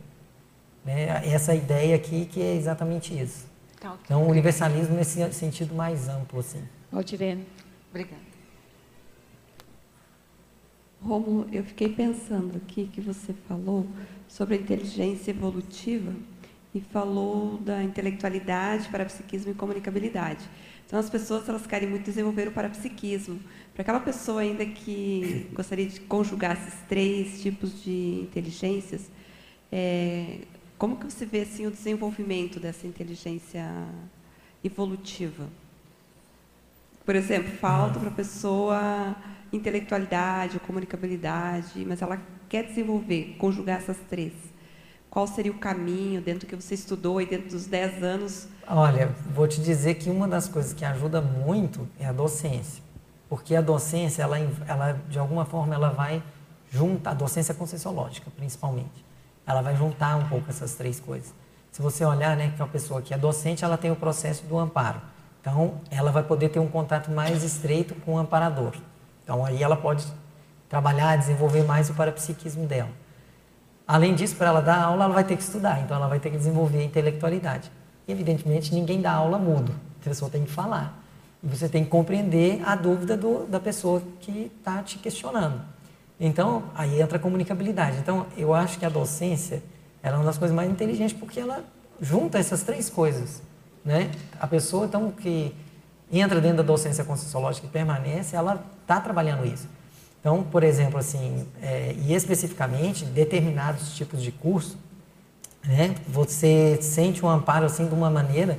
É essa ideia aqui que é exatamente isso. Tá, okay. Então, o universalismo nesse sentido mais amplo, assim. Aldirene. Obrigada. Romulo, eu fiquei pensando aqui que você falou sobre a inteligência evolutiva e falou da intelectualidade, parapsiquismo e comunicabilidade. Então, as pessoas elas querem muito desenvolver o parapsiquismo. Para aquela pessoa ainda que gostaria de conjugar esses três tipos de inteligências, é, como que você vê assim o desenvolvimento dessa inteligência evolutiva? Por exemplo, falta para a pessoa intelectualidade, comunicabilidade, mas ela quer desenvolver, conjugar essas três. Qual seria o caminho dentro do que você estudou e dentro dos 10 anos? Olha, vou te dizer que uma das coisas que ajuda muito é a docência. Porque a docência, ela, ela de alguma forma, ela vai juntar, a docência conscienciológica, principalmente. Ela vai juntar um pouco essas três coisas. Se você olhar, né, que a pessoa que é docente, ela tem o processo do amparo. Então, ela vai poder ter um contato mais estreito com o amparador. Então aí ela pode trabalhar, desenvolver mais o parapsiquismo dela. Além disso, para ela dar aula, ela vai ter que estudar, então ela vai ter que desenvolver a intelectualidade. E, evidentemente, ninguém dá aula mudo, a pessoa tem que falar. E você tem que compreender a dúvida do, da pessoa que está te questionando. Então, aí entra a comunicabilidade. Então, eu acho que a docência ela é uma das coisas mais inteligentes porque ela junta essas três coisas. Né? A pessoa, então, que entra dentro da docência conscienciológica e permanece, ela está trabalhando isso. Então, por exemplo, assim, é, e especificamente, determinados tipos de curso, né, você sente um amparo assim de uma maneira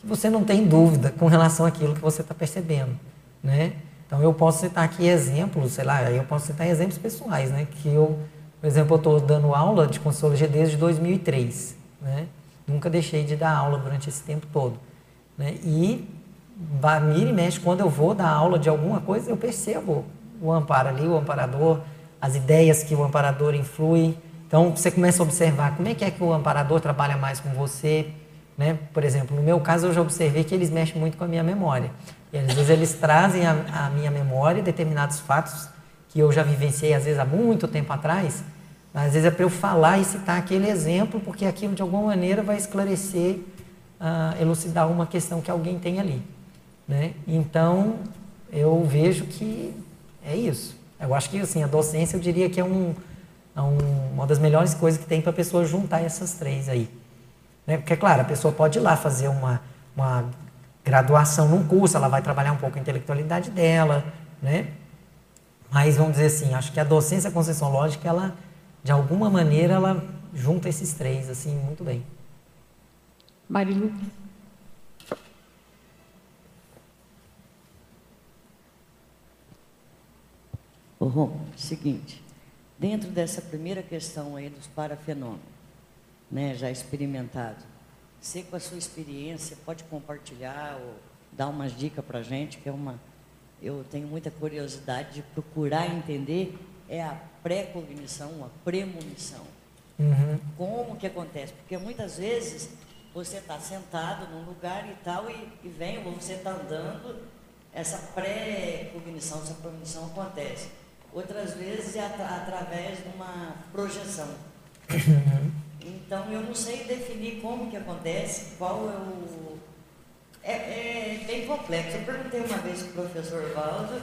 que você não tem dúvida com relação àquilo que você está percebendo, né? Então, eu posso citar aqui exemplos, sei lá, eu posso citar exemplos pessoais, né? Que eu, por exemplo, eu estou dando aula de Consciologia desde 2003, né? Nunca deixei de dar aula durante esse tempo todo, né? E mira e mexe, quando eu vou dar aula de alguma coisa, eu percebo o amparo ali, o amparador, as ideias que o amparador influi. Então, você começa a observar como é que é que o amparador trabalha mais com você. Né? Por exemplo, no meu caso, eu já observei que eles mexem muito com a minha memória. Às vezes eles trazem à minha memória determinados fatos que eu já vivenciei, às vezes há muito tempo atrás. Às vezes é para eu falar e citar aquele exemplo, porque aquilo de alguma maneira vai esclarecer, uh, elucidar uma questão que alguém tem ali. Né? Então, eu vejo que é isso. Eu acho que assim, a docência eu diria que é, um, é um, uma das melhores coisas que tem para a pessoa juntar essas três aí. Né? Porque, claro, a pessoa pode ir lá fazer uma, uma graduação num curso, ela vai trabalhar um pouco a intelectualidade dela, né? Mas vamos dizer assim, acho que a docência lógica ela, de alguma maneira, ela junta esses três, assim, muito bem. Marilu. Rom, seguinte, dentro dessa primeira questão aí dos parafenômenos, né, já experimentado, você com a sua experiência pode compartilhar ou dar umas dicas para a gente, que é uma, eu tenho muita curiosidade de procurar entender, é a pré-cognição, a premonição. Uhum. Como que acontece? Porque muitas vezes você está sentado num lugar e tal, e, e vem, ou você está andando, essa pré-cognição, essa premonição acontece outras vezes é através de uma projeção. Então eu não sei definir como que acontece, qual é o. É, é bem complexo. Eu perguntei uma vez para o professor Valdo,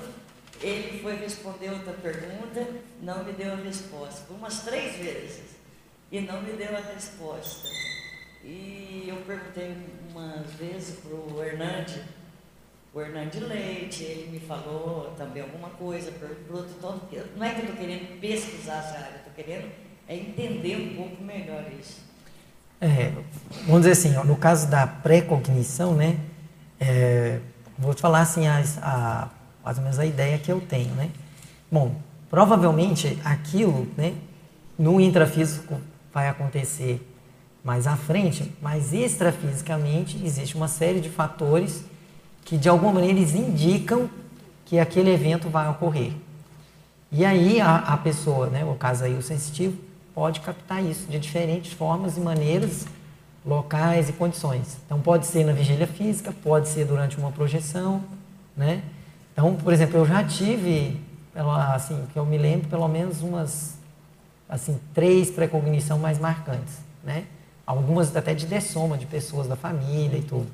ele foi responder outra pergunta, não me deu a resposta. Umas três vezes. E não me deu a resposta. E eu perguntei umas vezes para o Hernandes o Hernandes Leite, ele me falou também alguma coisa, por outro todo, não é que eu estou querendo pesquisar essa área, estou querendo é entender um pouco melhor isso. É, vamos dizer assim, ó, no caso da pré-cognição, né, é, vou te falar assim, as, a, mais ou menos a ideia que eu tenho, né. Bom, provavelmente aquilo, né, no intrafísico vai acontecer mais à frente, mas extrafisicamente existe uma série de fatores que de alguma maneira eles indicam que aquele evento vai ocorrer. E aí a, a pessoa, né, o caso aí o sensitivo, pode captar isso de diferentes formas e maneiras, locais e condições. Então pode ser na vigília física, pode ser durante uma projeção, né? Então, por exemplo, eu já tive, assim, que eu me lembro, pelo menos umas, assim, três precognição mais marcantes, né? Algumas até de dessoma de pessoas da família e tudo.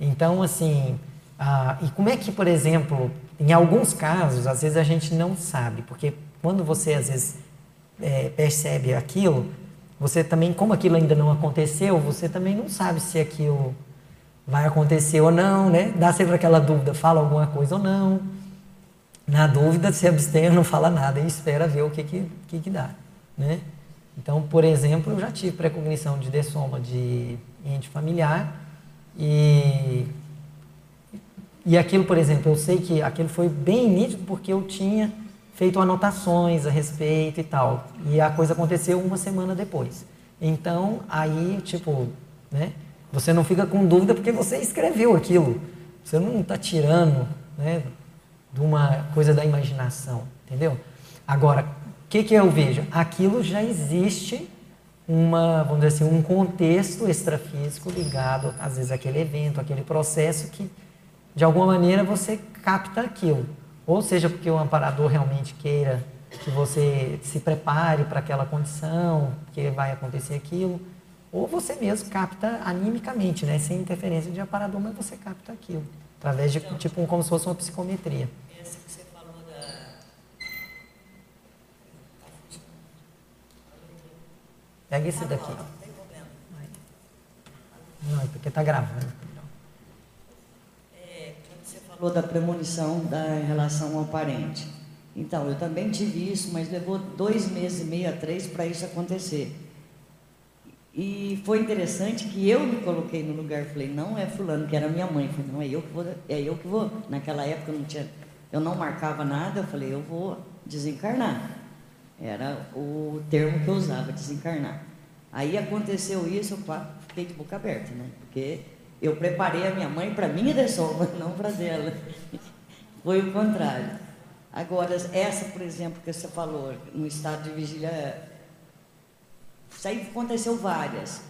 Então, assim, ah, e como é que, por exemplo, em alguns casos, às vezes a gente não sabe, porque quando você às vezes é, percebe aquilo, você também, como aquilo ainda não aconteceu, você também não sabe se aquilo vai acontecer ou não, né? Dá sempre aquela dúvida, fala alguma coisa ou não. Na dúvida, se abstém, não fala nada e espera ver o que que, que, que dá, né? Então, por exemplo, eu já tive precognição de dessoma de ente familiar e e aquilo, por exemplo, eu sei que aquilo foi bem nítido porque eu tinha feito anotações a respeito e tal. E a coisa aconteceu uma semana depois. Então, aí, tipo, né? Você não fica com dúvida porque você escreveu aquilo. Você não está tirando, né? De uma coisa da imaginação, entendeu? Agora, o que, que eu vejo? Aquilo já existe uma, vamos dizer assim, um contexto extrafísico ligado, às vezes, àquele evento, àquele processo que de alguma maneira você capta aquilo. Ou seja, porque o amparador realmente queira que você se prepare para aquela condição, que vai acontecer aquilo, ou você mesmo capta animicamente, né? Sem interferência de aparador, mas você capta aquilo, através de então, tipo como se fosse uma psicometria. Essa que você falou da. Pega esse daqui. Não tem problema. Não, é porque está gravando. Falou da premonição da relação ao parente. Então, eu também tive isso, mas levou dois meses e meio a três para isso acontecer. E foi interessante que eu me coloquei no lugar, falei, não é fulano, que era minha mãe, falei, não é eu que vou, é eu que vou. Naquela época eu não tinha, eu não marcava nada, eu falei, eu vou desencarnar. Era o termo que eu usava, desencarnar. Aí aconteceu isso, eu fiquei de boca aberta, né? Porque eu preparei a minha mãe para minha dessoma, não para dela. Foi o contrário. Agora, essa, por exemplo, que você falou, no estado de vigília, isso aí aconteceu várias.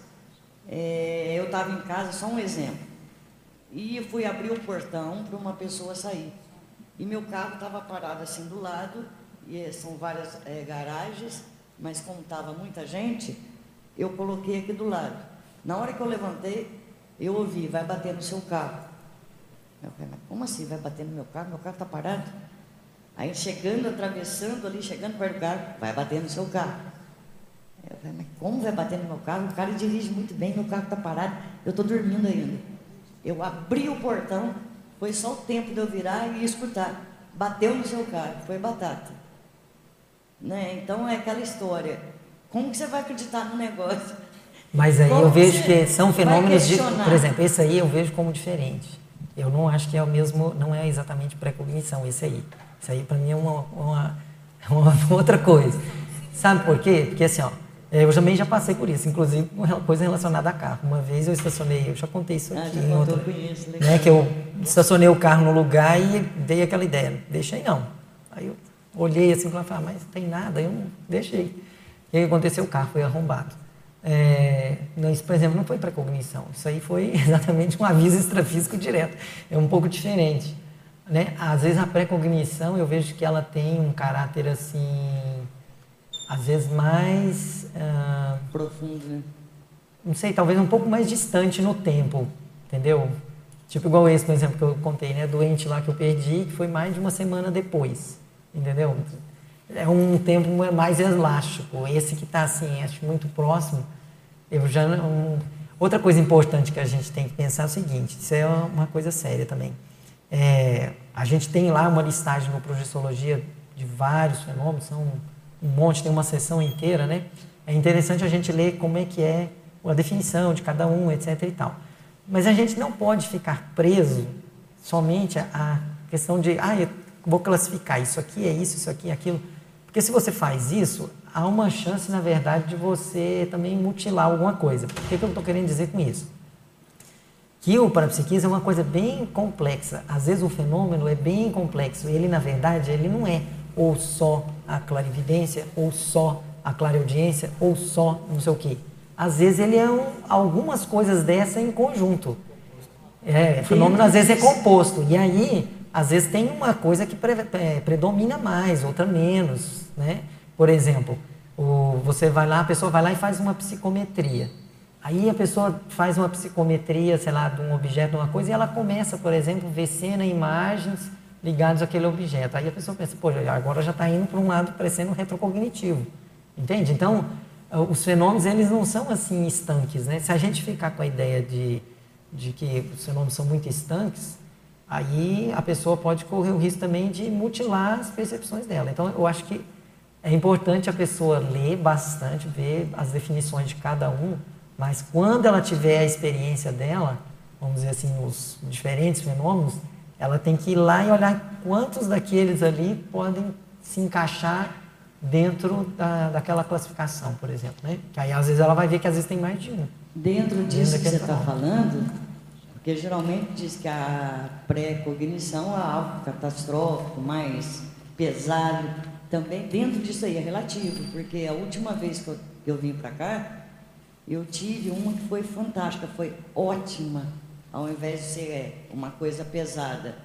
É, eu estava em casa, só um exemplo, e fui abrir o portão para uma pessoa sair. E meu carro estava parado assim do lado, e é, são várias é, garagens, mas como estava muita gente, eu coloquei aqui do lado. Na hora que eu levantei, eu ouvi, vai bater no seu carro. Eu falei, como assim vai bater no meu carro? Meu carro está parado? Aí chegando, atravessando ali, chegando perto do carro, vai bater no seu carro. Eu falei, mas como vai bater no meu carro? O cara dirige muito bem, meu carro está parado, eu estou dormindo ainda. Eu abri o portão, foi só o tempo de eu virar e escutar. Bateu no seu carro, foi batata. Né? Então é aquela história. Como que você vai acreditar no negócio? Mas aí como eu vejo que são fenômenos de. Por exemplo, esse aí eu vejo como diferente. Eu não acho que é o mesmo, não é exatamente pré-cognição esse aí. Isso aí para mim é uma, uma, uma, outra coisa. Sabe por quê? Porque assim, ó, eu também já passei por isso, inclusive uma coisa relacionada a carro. Uma vez eu estacionei, eu já contei isso ah, aqui ah, em outra, conheço, né, que eu estacionei o carro no lugar e dei aquela ideia, deixei não. Aí eu olhei assim e falei, ah, mas não tem nada, eu não deixei. E aí aconteceu, o carro foi arrombado. É, isso, por exemplo, não foi para cognição, isso aí foi exatamente um aviso extrafísico direto, é um pouco diferente. Né? Às vezes a pré-cognição eu vejo que ela tem um caráter assim, às vezes mais. Ah, Profundo, né? Não sei, talvez um pouco mais distante no tempo, entendeu? Tipo igual esse, por exemplo, que eu contei, né? Doente lá que eu perdi, que foi mais de uma semana depois, entendeu? É um tempo mais elástico. Esse que está assim, acho muito próximo, eu já. Outra coisa importante que a gente tem que pensar é o seguinte: isso é uma coisa séria também é, a gente tem lá uma listagem no Projeciologia de vários fenômenos, são um monte, tem uma sessão inteira, né? É interessante a gente ler como é que é a definição de cada um, etc e tal. Mas a gente não pode ficar preso somente à questão de, ah, eu vou classificar, isso aqui é isso, isso aqui é aquilo. Porque se você faz isso, há uma chance, na verdade, de você também mutilar alguma coisa. O que, que eu estou querendo dizer com isso? que o parapsiquismo é uma coisa bem complexa. Às vezes o fenômeno é bem complexo. Ele, na verdade, ele não é ou só a clarividência, ou só a clareaudiência, ou só não sei o quê. Às vezes ele é um, algumas coisas dessa em conjunto. É, o fenômeno às vezes é composto. E aí, às vezes tem uma coisa que pre, é, predomina mais, outra menos. Né? Por exemplo, o, você vai lá, a pessoa vai lá e faz uma psicometria. Aí a pessoa faz uma psicometria, sei lá, de um objeto, de uma coisa, e ela começa, por exemplo, ver cena, imagens ligadas àquele objeto. Aí a pessoa pensa, pô, agora já está indo para um lado parecendo retrocognitivo. Entende? Então, os fenômenos, eles não são assim estanques, né? Se a gente ficar com a ideia de, de que os fenômenos são muito estanques, aí a pessoa pode correr o risco também de mutilar as percepções dela. Então, eu acho que é importante a pessoa ler bastante, ver as definições de cada um, mas quando ela tiver a experiência dela, vamos dizer assim, os diferentes fenômenos, ela tem que ir lá e olhar quantos daqueles ali podem se encaixar dentro da, daquela classificação, por exemplo. Né? Que aí às vezes ela vai ver que às vezes tem mais de um. Dentro disso que você está falando, porque geralmente diz que a pré-cognição é algo catastrófico, mais pesado. Também dentro disso aí é relativo, porque a última vez que eu, eu vim para cá, eu tive uma que foi fantástica, foi ótima, ao invés de ser é, uma coisa pesada.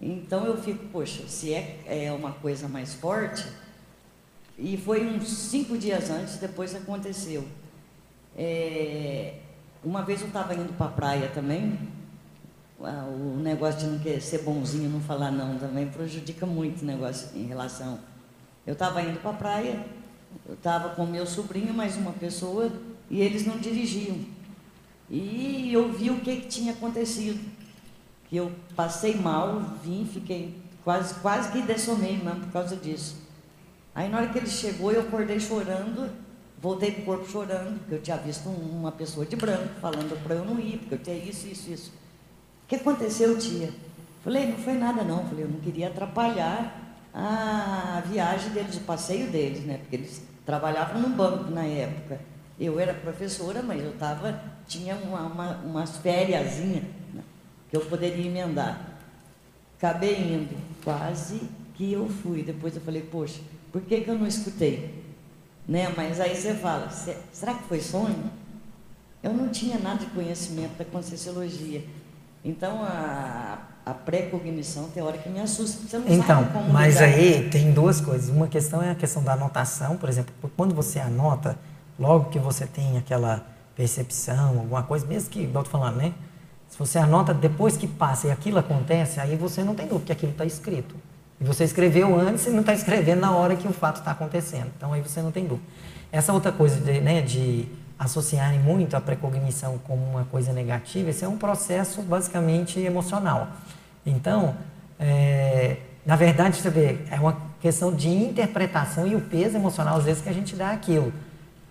Então eu fico, poxa, se é, é uma coisa mais forte, E foi uns cinco dias antes, depois aconteceu. É, uma vez eu estava indo para a praia também, o negócio de não querer ser bonzinho, não falar não também prejudica muito o negócio em relação. Eu estava indo para a praia, eu estava com meu sobrinho, mais uma pessoa, e eles não dirigiam. E eu vi o que, que tinha acontecido. Eu passei mal, vim, fiquei quase, quase que dessomei mesmo por causa disso. Aí na hora que ele chegou, eu acordei chorando, voltei para o corpo chorando, porque eu tinha visto uma pessoa de branco falando para eu não ir, porque eu tinha isso, isso, isso. O que aconteceu, tia? Falei, não foi nada não. Falei, eu não queria atrapalhar a viagem deles, o passeio deles, né? Porque eles trabalhavam no banco na época. Eu era professora, mas eu tava, tinha uma, uma, umas férias né, que eu poderia emendar. Acabei indo, quase que eu fui. Depois eu falei, poxa, por que, que eu não escutei? Né? Mas aí você fala, será que foi sonho? Eu não tinha nada de conhecimento da Conscienciologia. Então, a, a pré-cognição que me assusta. Você não então, sabe como mas lidar. aí tem duas coisas. Uma questão é a questão da anotação, por exemplo, quando você anota, logo que você tem aquela percepção, alguma coisa, mesmo que, igual eu falando, né? Se você anota depois que passa e aquilo acontece, aí você não tem dúvida que aquilo está escrito. E você escreveu antes e não está escrevendo na hora que o fato está acontecendo. Então aí você não tem dúvida. Essa outra coisa de, né, de associarem muito a precognição como uma coisa negativa, esse é um processo basicamente emocional. Então, é, na verdade, você vê, é uma questão de interpretação e o peso emocional, às vezes, que a gente dá aquilo.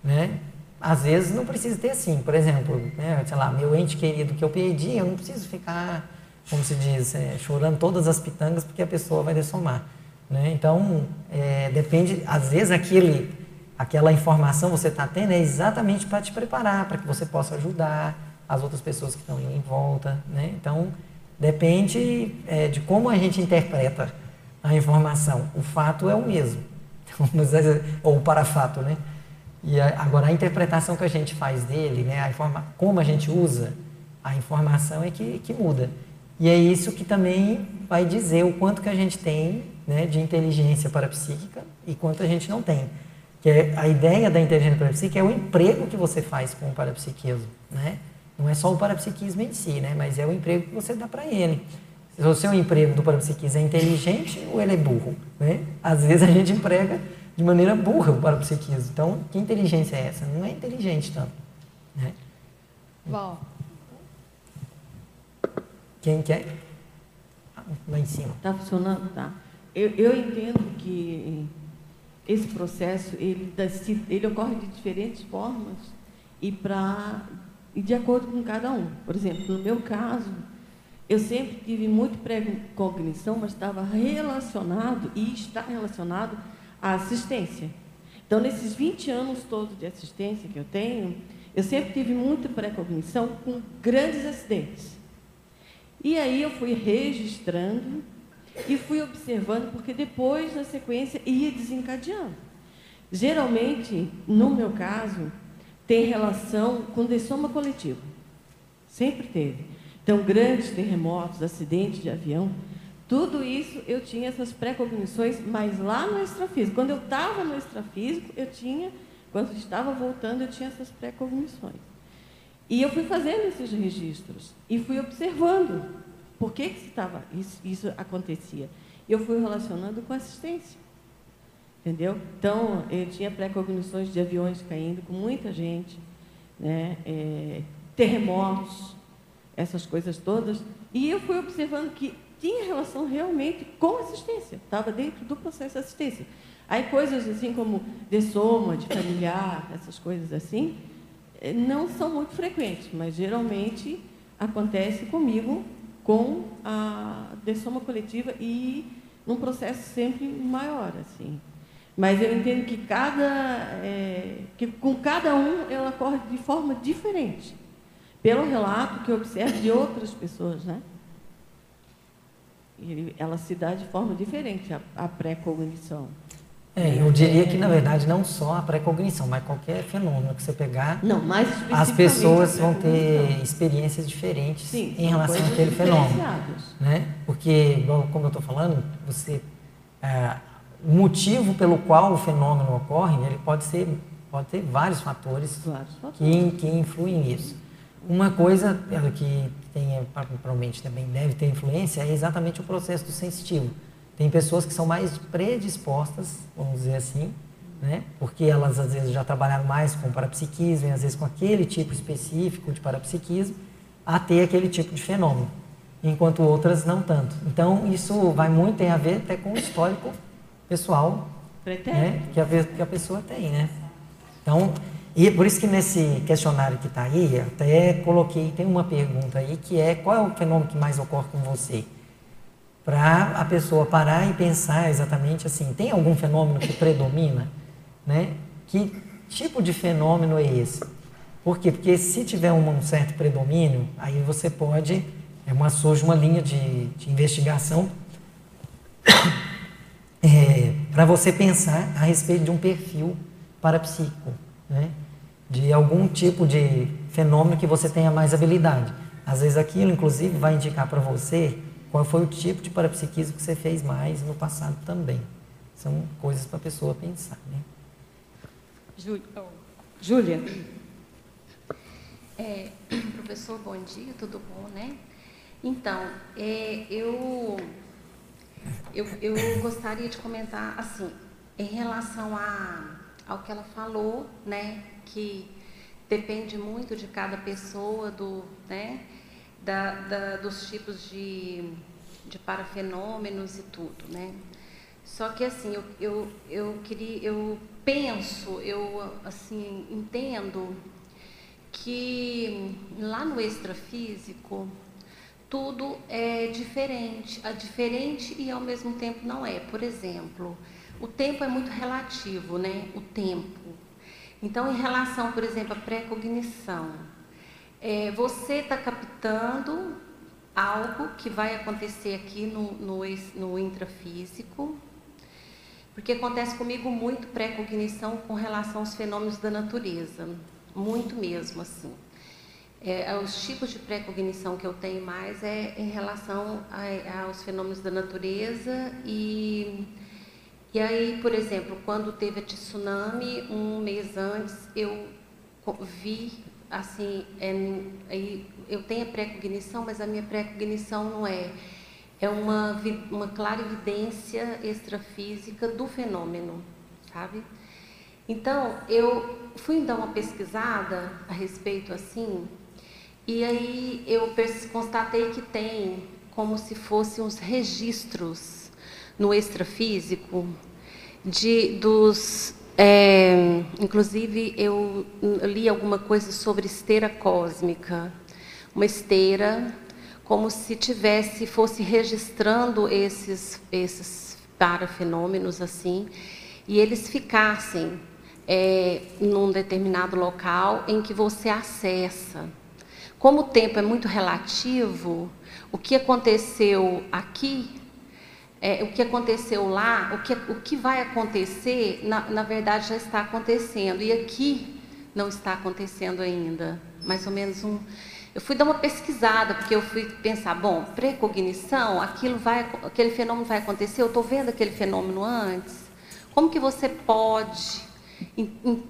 Né? Às vezes não precisa ter assim, por exemplo, né, sei lá, meu ente querido que eu perdi, eu não preciso ficar como se diz, é, chorando todas as pitangas porque a pessoa vai dessomar. Né? Então, é, depende, às vezes aquele, aquela informação que você está tendo é exatamente para te preparar, para que você possa ajudar as outras pessoas que estão em volta. Né? Então, depende é, de como a gente interpreta a informação. O fato é o mesmo, ou o parafato, né? E agora a interpretação que a gente faz dele, né, a informa, como a gente usa a informação é que, que muda. E é isso que também vai dizer o quanto que a gente tem né, de inteligência parapsíquica e quanto a gente não tem. Que é, a ideia da inteligência parapsíquica é o emprego que você faz com o parapsiquismo. Né? Não é só o parapsiquismo em si, né? mas é o emprego que você dá para ele. Se o seu emprego do parapsiquismo é inteligente ou ele é burro. Né? Às vezes a gente emprega de maneira burra o parapsiquismo. Então, que inteligência é essa? Não é inteligente tanto. Né? Bom, quem quer? Lá em cima. Está funcionando? Tá. Eu, eu entendo que esse processo ele, ele ocorre de diferentes formas e para de acordo com cada um. Por exemplo, no meu caso, eu sempre tive muito pré-cognição, mas estava relacionado e está relacionado à assistência. Então, nesses 20 anos todos de assistência que eu tenho, eu sempre tive muita pré-cognição com grandes acidentes. E aí eu fui registrando e fui observando, porque depois, na sequência, ia desencadeando. Geralmente, no meu caso, tem relação com dessoma coletivo. Sempre teve. Então, grandes terremotos, acidentes de avião, tudo isso eu tinha essas pré-cognições, mas lá no extrafísico. Quando eu estava no extrafísico, eu tinha, quando estava voltando, eu tinha essas pré-cognições. E eu fui fazendo esses registros e fui observando por que, que estava, isso, isso acontecia. Eu fui relacionando com assistência. Entendeu? Então, eu tinha pré-cognições de aviões caindo com muita gente, né? É, terremotos, essas coisas todas. E eu fui observando que tinha relação realmente com assistência, estava dentro do processo de assistência. Aí coisas assim como de soma, de familiar, essas coisas assim, eh, não são muito frequentes, mas geralmente acontece comigo com a dessoma coletiva e num processo sempre maior, assim. Mas eu entendo que cada, é, que com cada um ela ocorre de forma diferente, pelo relato que eu observo de outras pessoas, né? E ela se dá de forma diferente a, a pré-cognição. É, eu diria que, na verdade, não só a pré-cognição, mas qualquer fenômeno que você pegar, não, mais as pessoas vão ter experiências diferentes Sim, em relação àquele fenômeno. Né? Porque, como eu estou falando, você, é, o motivo pelo qual o fenômeno ocorre, ele pode ser pode ter vários fatores, vários fatores. Que, que influem nisso. Uma coisa que tem, provavelmente também deve ter influência é exatamente o processo do sensitivo. Tem pessoas que são mais predispostas, vamos dizer assim, né? porque elas às vezes já trabalharam mais com parapsiquismo, e às vezes com aquele tipo específico de parapsiquismo, a ter aquele tipo de fenômeno, enquanto outras não tanto. Então, isso vai muito, tem a ver até com o histórico pessoal né? que, a, que a pessoa tem. Né? Então, e por isso que nesse questionário que está aí, até coloquei, tem uma pergunta aí que é qual é o fenômeno que mais ocorre com você? Para a pessoa parar e pensar exatamente assim, tem algum fenômeno que predomina? Né? Que tipo de fenômeno é esse? Por quê? Porque se tiver um certo predomínio, aí você pode, é uma, surge uma linha de, de investigação é, para você pensar a respeito de um perfil parapsíquico, né? de algum tipo de fenômeno que você tenha mais habilidade. Às vezes aquilo, inclusive, vai indicar para você qual foi o tipo de parapsiquismo que você fez mais no passado também. São coisas para a pessoa pensar. Né? Júlia. É, professor, bom dia, tudo bom, né? Então, é, eu, eu, eu gostaria de comentar, assim, em relação a ao que ela falou, né, que depende muito de cada pessoa, do, né, da, da, dos tipos de, de parafenômenos e tudo, né. Só que assim, eu, eu, eu queria, eu penso, eu assim entendo que lá no extrafísico tudo é diferente, é diferente e ao mesmo tempo não é. Por exemplo, o tempo é muito relativo, né? O tempo. Então, em relação, por exemplo, à pré-cognição, é, você está captando algo que vai acontecer aqui no, no, no intrafísico, porque acontece comigo muito pré-cognição com relação aos fenômenos da natureza, muito mesmo assim. É, os tipos de pré-cognição que eu tenho mais é em relação a, aos fenômenos da natureza e e aí, por exemplo, quando teve a tsunami, um mês antes, eu vi, assim, é, eu tenho a pré-cognição, mas a minha pré-cognição não é. É uma, uma clara evidência extrafísica do fenômeno, sabe? Então, eu fui dar uma pesquisada a respeito assim, e aí eu constatei que tem como se fossem uns registros no extrafísico, de, dos, é, inclusive eu li alguma coisa sobre esteira cósmica, uma esteira como se tivesse fosse registrando esses esses parafenômenos assim e eles ficassem é, num determinado local em que você acessa. Como o tempo é muito relativo, o que aconteceu aqui é, o que aconteceu lá, o que, o que vai acontecer, na, na verdade já está acontecendo. E aqui não está acontecendo ainda. Mais ou menos um. Eu fui dar uma pesquisada, porque eu fui pensar, bom, precognição, aquilo vai, aquele fenômeno vai acontecer, eu estou vendo aquele fenômeno antes. Como que você pode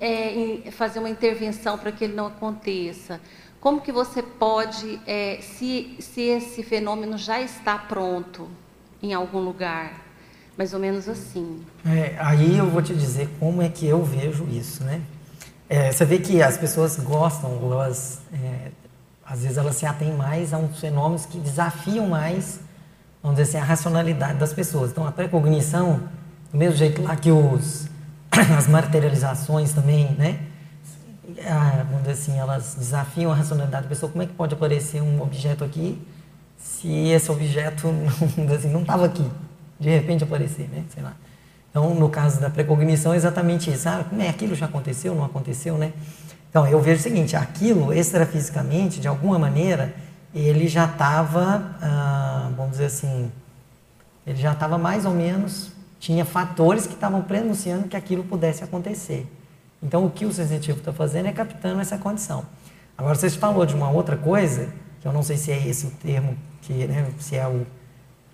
é, fazer uma intervenção para que ele não aconteça? Como que você pode, é, se, se esse fenômeno já está pronto, em algum lugar. Mais ou menos assim. É, aí eu vou te dizer como é que eu vejo isso, né? É, você vê que as pessoas gostam, elas, é, às vezes elas se atêm mais a uns fenômenos que desafiam mais, vamos dizer assim, a racionalidade das pessoas. Então, a precognição, do mesmo jeito lá que os, as materializações também, né? Ah, vamos dizer assim, elas desafiam a racionalidade da pessoa. Como é que pode aparecer um objeto aqui se esse objeto não assim, estava aqui, de repente aparecer, né? Sei lá. Então, no caso da precognição, é exatamente isso. Ah, como é aquilo já aconteceu, não aconteceu, né? Então, eu vejo o seguinte, aquilo, extrafisicamente, de alguma maneira, ele já estava, ah, vamos dizer assim, ele já estava mais ou menos, tinha fatores que estavam prenunciando que aquilo pudesse acontecer. Então, o que o sensitivo está fazendo é captando essa condição. Agora, você falou de uma outra coisa, que eu não sei se é esse o termo que, né, se é o,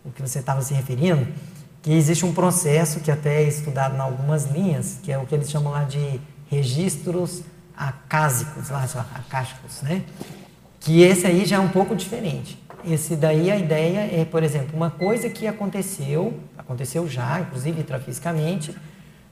o que você estava se referindo, que existe um processo que até é estudado em algumas linhas, que é o que eles chamam lá de registros acásicos, lá, acásicos, né? Que esse aí já é um pouco diferente. Esse daí a ideia é, por exemplo, uma coisa que aconteceu, aconteceu já, inclusive intrafisicamente,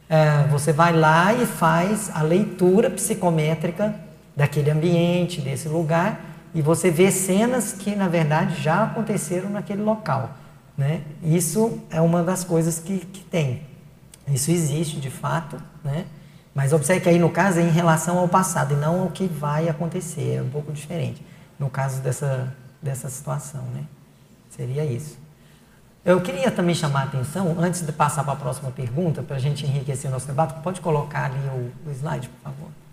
é, você vai lá e faz a leitura psicométrica daquele ambiente, desse lugar, e você vê cenas que, na verdade, já aconteceram naquele local. Né? Isso é uma das coisas que, que tem. Isso existe, de fato, né? mas observe que aí, no caso, é em relação ao passado e não ao que vai acontecer, é um pouco diferente, no caso dessa, dessa situação. Né? Seria isso. Eu queria também chamar a atenção, antes de passar para a próxima pergunta, para a gente enriquecer o nosso debate, pode colocar ali o, o slide, por favor.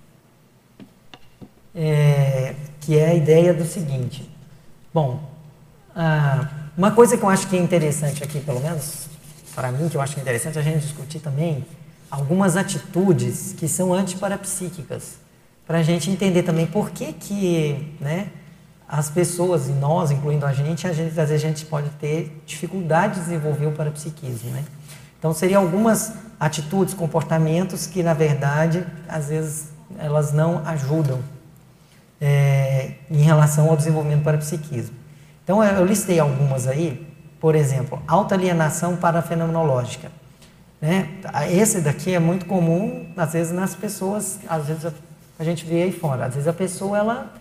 É, que é a ideia do seguinte. Bom, ah, uma coisa que eu acho que é interessante aqui, pelo menos para mim, que eu acho que é interessante a gente discutir também, algumas atitudes que são antiparapsíquicas, para a gente entender também por que que, né, as pessoas, e nós, incluindo a gente, às vezes a gente pode ter dificuldade de desenvolver o parapsiquismo, né? Então, seriam algumas atitudes, comportamentos que, na verdade, às vezes elas não ajudam é, em relação ao desenvolvimento do parapsiquismo. Então, eu listei algumas aí, por exemplo, alta alienação parafenomenológica. Né? Esse daqui é muito comum, às vezes, nas pessoas, às vezes a gente vê aí fora, às vezes a pessoa, ela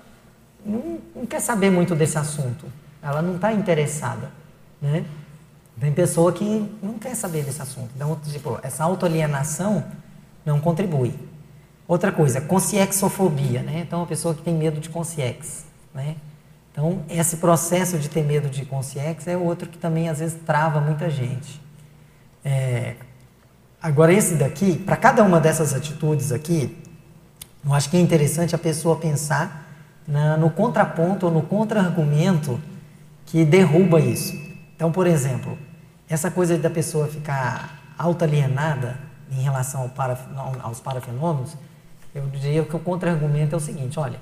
não, não quer saber muito desse assunto. Ela não está interessada. Né? Tem pessoa que não quer saber desse assunto. Então, tipo, essa autoalienação não contribui. Outra coisa, consciexofobia, né? Então, a pessoa que tem medo de consciex, né? Então, esse processo de ter medo de consciex é outro que também, às vezes, trava muita gente. É... Agora, esse daqui, para cada uma dessas atitudes aqui, eu acho que é interessante a pessoa pensar na, no contraponto ou no contra-argumento que derruba isso. Então, por exemplo, essa coisa da pessoa ficar auto-alienada em relação ao para, aos parafenômenos, eu diria que o contra-argumento é o seguinte: olha,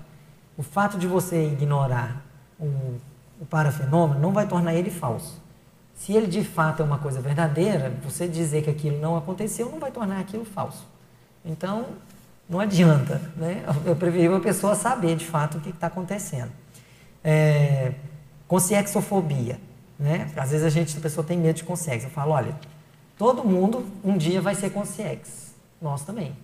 o fato de você ignorar o, o parafenômeno não vai tornar ele falso. Se ele de fato é uma coisa verdadeira, você dizer que aquilo não aconteceu não vai tornar aquilo falso. Então, não adianta, né? Eu preferi a pessoa saber de fato o que está acontecendo. É, consciexofobia, né? Às vezes a gente, a pessoa tem medo de consciex. Eu falo, olha, todo mundo um dia vai ser consciex, nós também.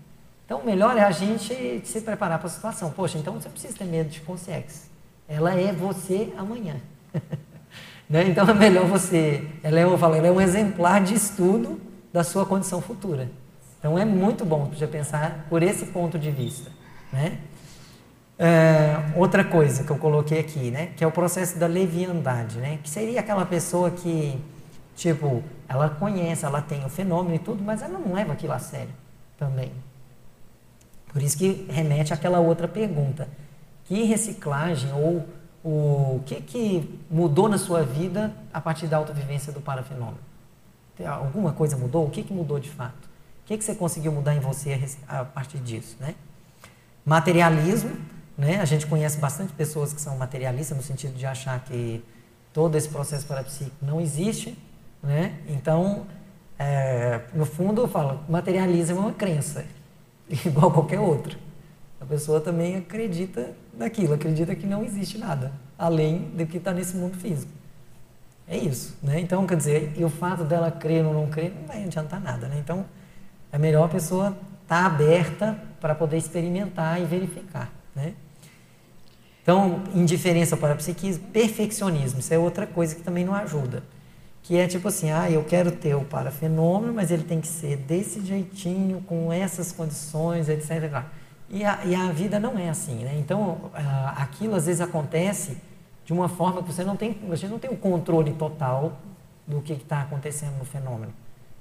Então, o melhor é a gente se preparar para a situação. Poxa, então você precisa ter medo de consciex. Ela é você amanhã. né? Então, é melhor você... Ela é, eu falo, ela é um exemplar de estudo da sua condição futura. Então é muito bom você pensar por esse ponto de vista. Né? É, outra coisa que eu coloquei aqui, né, que é o processo da leviandade, né, que seria aquela pessoa que, tipo, ela conhece, ela tem o fenômeno e tudo, mas ela não leva aquilo a sério também. Por isso que remete àquela outra pergunta. Que reciclagem ou o que, que mudou na sua vida a partir da autovivência do parafenômeno? Alguma coisa mudou? O que, que mudou de fato? O que, que você conseguiu mudar em você a partir disso? Né? Materialismo, né? a gente conhece bastante pessoas que são materialistas no sentido de achar que todo esse processo parapsíquico não existe. Né? Então, é, no fundo, eu falo, materialismo é uma crença, igual qualquer outra. A pessoa também acredita naquilo, acredita que não existe nada além do que está nesse mundo físico. É isso, né? Então, quer dizer, e o fato dela crer ou não crer não vai adiantar nada, né? Então, é melhor a pessoa estar tá aberta para poder experimentar e verificar. Né? Então, indiferença para psiquismo, perfeccionismo, isso é outra coisa que também não ajuda. Que é tipo assim, ah, eu quero ter o parafenômeno, mas ele tem que ser desse jeitinho, com essas condições, etc. E a, e a vida não é assim, né? Então, aquilo às vezes acontece de uma forma que você não tem, você não tem o controle total do que está acontecendo no fenômeno.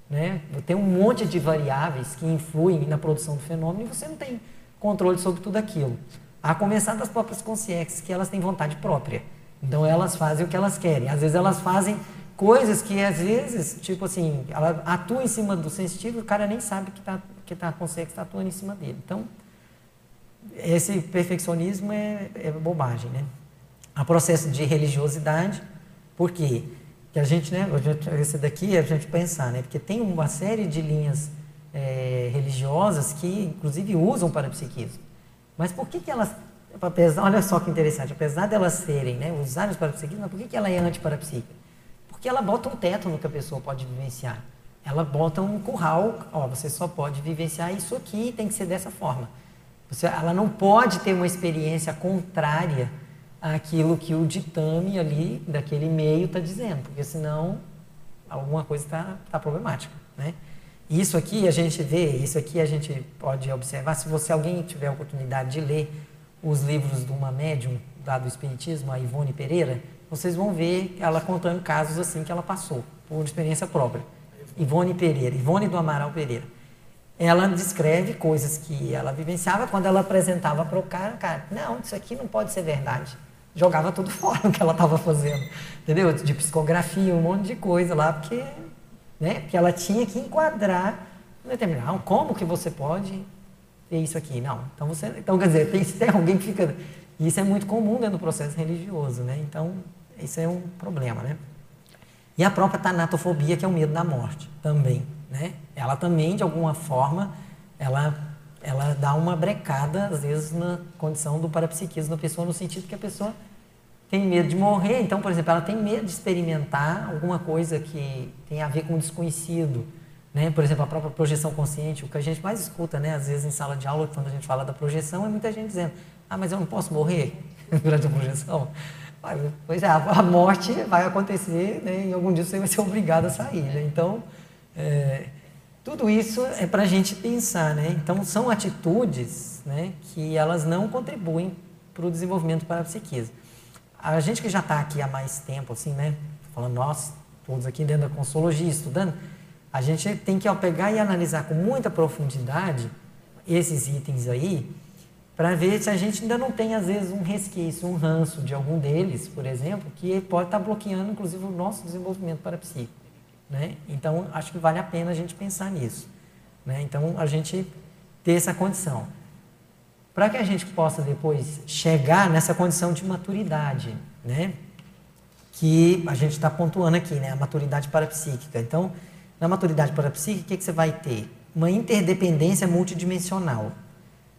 Né? Tem um monte de variáveis que influem na produção do fenômeno e você não tem controle sobre tudo aquilo. A começar das próprias consciências, que elas têm vontade própria. Então elas fazem o que elas querem. Às vezes elas fazem coisas que às vezes, tipo assim, ela atua em cima do sensitivo, o cara nem sabe que, tá, que tá, a consciência está atuando em cima dele. Então, esse perfeccionismo é, é bobagem, né? Há processo de religiosidade, por quê? que a gente, né, esse daqui é a gente pensar, né, porque tem uma série de linhas é, religiosas que, inclusive, usam parapsiquismo. Mas por que, que elas, apesar, olha só que interessante, apesar delas serem, né, usarem os parapsiquismos, por que, que ela é antiparapsíquica? Porque ela bota um teto no que a pessoa pode vivenciar. Ela bota um curral, ó, você só pode vivenciar isso aqui, tem que ser dessa forma. Você, ela não pode ter uma experiência contrária àquilo que o ditame ali daquele meio está dizendo, porque senão alguma coisa está tá problemática, né? Isso aqui a gente vê, isso aqui a gente pode observar. Se você alguém tiver a oportunidade de ler os livros de uma médium lá do Espiritismo, a Ivone Pereira, vocês vão ver ela contando casos assim que ela passou, por experiência própria. Ivone Pereira, Ivone do Amaral Pereira. Ela descreve coisas que ela vivenciava quando ela apresentava para o cara, cara, não, isso aqui não pode ser verdade. Jogava tudo fora o que ela estava fazendo, entendeu? De psicografia, um monte de coisa lá, porque né? Porque ela tinha que enquadrar determinado. Não, como que você pode ter isso aqui? Não. Então você, então quer dizer, tem, tem alguém que fica. Isso é muito comum dentro do processo religioso, né? Então isso é um problema, né? E a própria tanatofobia, que é o medo da morte, também, né? Ela também, de alguma forma, ela ela dá uma brecada, às vezes, na condição do parapsiquismo da pessoa, no sentido que a pessoa tem medo de morrer, então, por exemplo, ela tem medo de experimentar alguma coisa que tem a ver com o desconhecido. Né? Por exemplo, a própria projeção consciente, o que a gente mais escuta, né? às vezes em sala de aula, quando a gente fala da projeção, é muita gente dizendo: Ah, mas eu não posso morrer durante a projeção. Pois é, a morte vai acontecer né? e algum dia você vai ser obrigado a sair. Né? Então, é, tudo isso é para a gente pensar. Né? Então, são atitudes né, que elas não contribuem para o desenvolvimento do parapsiquismo a gente que já está aqui há mais tempo, assim, né? Falando nós, todos aqui dentro da consologia, estudando, a gente tem que ó, pegar e analisar com muita profundidade esses itens aí, para ver se a gente ainda não tem, às vezes, um resquício, um ranço de algum deles, por exemplo, que pode estar tá bloqueando, inclusive, o nosso desenvolvimento parapsíquico. Né? Então, acho que vale a pena a gente pensar nisso. Né? Então, a gente ter essa condição para que a gente possa depois chegar nessa condição de maturidade, né? Que a gente está pontuando aqui, né? A maturidade parapsíquica. Então, na maturidade parapsíquica, o que, que você vai ter? Uma interdependência multidimensional.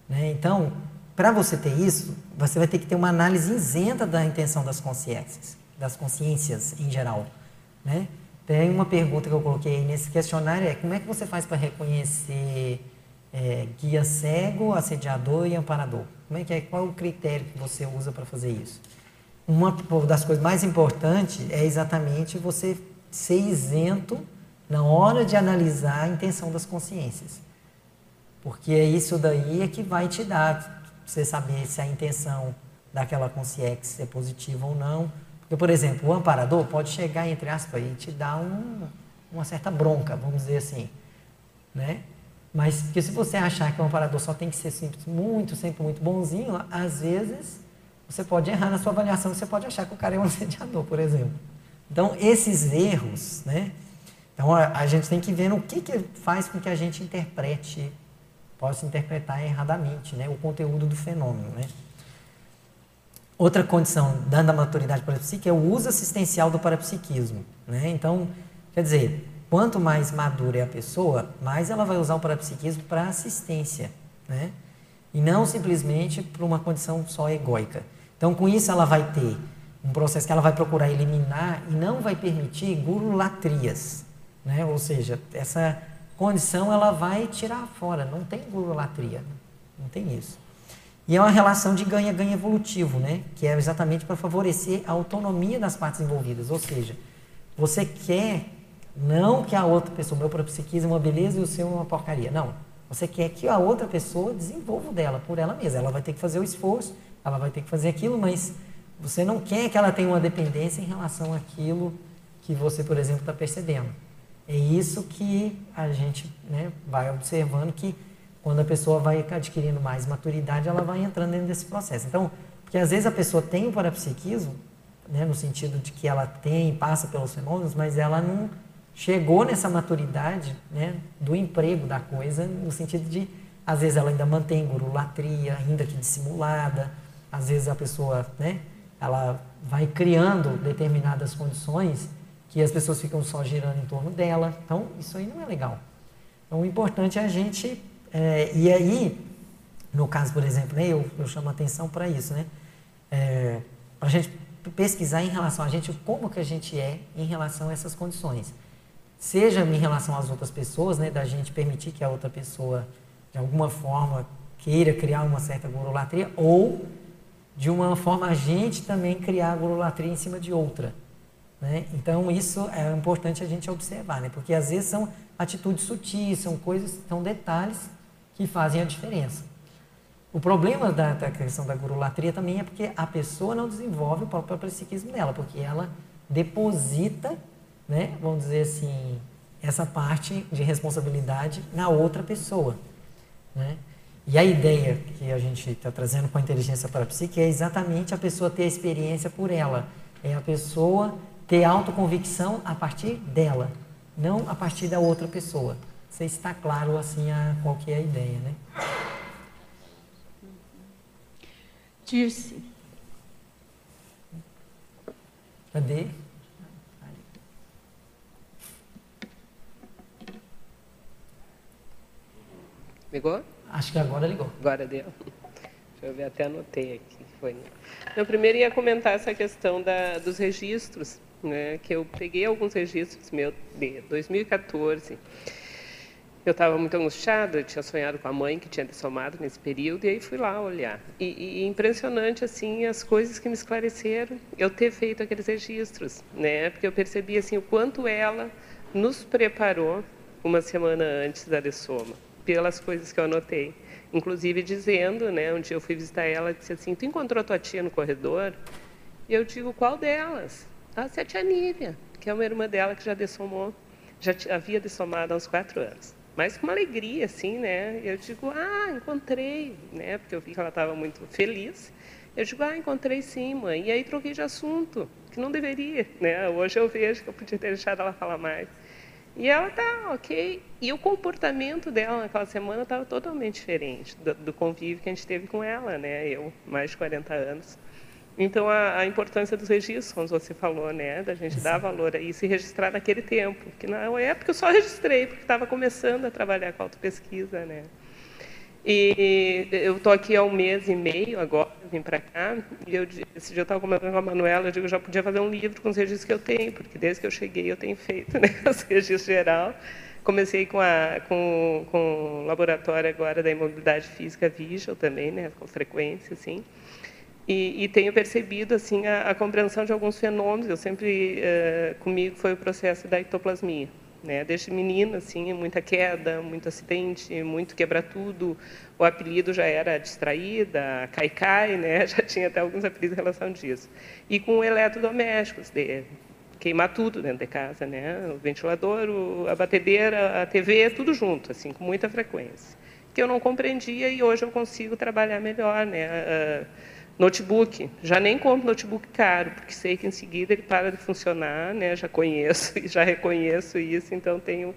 Né? Então, para você ter isso, você vai ter que ter uma análise isenta da intenção das consciências, das consciências em geral. Né? Tem uma pergunta que eu coloquei nesse questionário, é como é que você faz para reconhecer é, guia cego, assediador e amparador? Como é que é? Qual o critério que você usa para fazer isso? Uma das coisas mais importantes é exatamente você ser isento na hora de analisar a intenção das consciências. Porque é isso daí é que vai te dar você saber se a intenção daquela consciência é positiva ou não. Porque, por exemplo, o amparador pode chegar, entre aspas, e te dar um, uma certa bronca, vamos dizer assim. Né? Mas que se você achar que o amparador só tem que ser muito, sempre muito bonzinho, às vezes você pode errar na sua avaliação, você pode achar que o cara é um assediador, por exemplo. Então, esses erros, né? Então, a, a gente tem que ver o que, que faz com que a gente interprete, possa interpretar erradamente, né? O conteúdo do fenômeno, né? Outra condição, dando a maturidade para a psique, é o uso assistencial do parapsiquismo, né? Então, quer dizer, quanto mais madura é a pessoa, mais ela vai usar o parapsiquismo para assistência, né? E não simplesmente para uma condição só egóica. Então, com isso, ela vai ter um processo que ela vai procurar eliminar e não vai permitir gurulatrias, né? Ou seja, essa condição ela vai tirar fora, não tem gurulatria, não tem isso. E é uma relação de ganha-ganha evolutivo, né? Que é exatamente para favorecer a autonomia das partes envolvidas, ou seja, você quer não que a outra pessoa, o meu parapsiquismo é uma beleza e o seu é uma porcaria. Não. Você quer que a outra pessoa desenvolva dela por ela mesma. Ela vai ter que fazer o esforço, ela vai ter que fazer aquilo, mas você não quer que ela tenha uma dependência em relação àquilo que você, por exemplo, está percebendo. É isso que a gente né, vai observando que quando a pessoa vai adquirindo mais maturidade, ela vai entrando dentro desse processo. Então, porque às vezes a pessoa tem o parapsiquismo, né, no sentido de que ela tem, passa pelos fenômenos, mas ela não chegou nessa maturidade né, do emprego da coisa, no sentido de, às vezes, ela ainda mantém gurulatria, ainda que dissimulada, às vezes a pessoa, né, ela vai criando determinadas condições que as pessoas ficam só girando em torno dela. Então, isso aí não é legal. Então, o importante é a gente. É, e aí, no caso, por exemplo, né, eu, eu chamo atenção para isso, né? É, para a gente pesquisar em relação a gente, como que a gente é em relação a essas condições. Seja em relação às outras pessoas, né, da gente permitir que a outra pessoa, de alguma forma, queira criar uma certa gorolatria, ou de uma forma a gente também criar a gorolatria em cima de outra. Né? Então, isso é importante a gente observar, né? porque às vezes são atitudes sutis, são coisas, são detalhes que fazem a diferença. O problema da, da questão da gurulatria também é porque a pessoa não desenvolve o próprio psiquismo dela, porque ela deposita, né, vamos dizer assim, essa parte de responsabilidade na outra pessoa. Né? E a ideia que a gente está trazendo com a inteligência para a psique é exatamente a pessoa ter a experiência por ela. É a pessoa ter autoconvicção a partir dela, não a partir da outra pessoa. Você está claro assim a qual que é a ideia, né? Dirce. Cadê? Ligou? Acho que agora ligou. Agora deu. Deixa eu ver, até anotei aqui. Foi. Eu primeiro ia comentar essa questão da, dos registros, né, que eu peguei alguns registros meus de 2014 eu estava muito angustiada, tinha sonhado com a mãe que tinha dessomado nesse período, e aí fui lá olhar. E, e, impressionante, assim, as coisas que me esclareceram, eu ter feito aqueles registros, né? Porque eu percebi, assim, o quanto ela nos preparou uma semana antes da dessoma, pelas coisas que eu anotei. Inclusive dizendo, né, um dia eu fui visitar ela, disse assim, tu encontrou tua tia no corredor? E eu digo, qual delas? A tia Nívia, que é uma irmã dela que já dessomou, já havia dessomado há uns quatro anos mas com uma alegria, assim, né? Eu digo, ah, encontrei, né? Porque eu vi que ela estava muito feliz. Eu digo, ah, encontrei sim, mãe. E aí troquei de assunto, que não deveria, né? Hoje eu vejo que eu podia ter deixado ela falar mais. E ela tá ok. E o comportamento dela naquela semana estava totalmente diferente do, do, convívio que a gente teve com ela, né? Eu, mais de 40 anos. Então, a, a, importância dos registros, como você falou, né, da gente dar valor a isso e registrar naquele tempo, que na época eu só registrei, porque estava começando a trabalhar com autopesquisa, né. E eu estou aqui há um mês e meio agora, vim para cá, e eu, esse dia eu estava comentando com a Manuela, eu digo, eu já podia fazer um livro com os registros que eu tenho, porque desde que eu cheguei eu tenho feito né, os registros geral. Comecei com, a, com, com o laboratório agora da imobilidade física Visual também, né, com frequência, assim. E, e, tenho percebido assim a, a, compreensão de alguns fenômenos. Eu sempre uh, comigo foi o processo da ectoplasmia, né? Desde menina assim, muita queda, muito acidente, muito quebrar tudo. O apelido já era distraída, cai cai, né? Já tinha até alguns apelidos em relação disso. E com eletrodomésticos, de queimar tudo dentro de casa, né? O ventilador, a batedeira, a TV, tudo junto, assim, com muita frequência. Que eu não compreendia e hoje eu consigo trabalhar melhor, né? Uh, Notebook, já nem compro notebook caro, porque sei que em seguida ele para de funcionar, né? já conheço e já reconheço isso, então tenho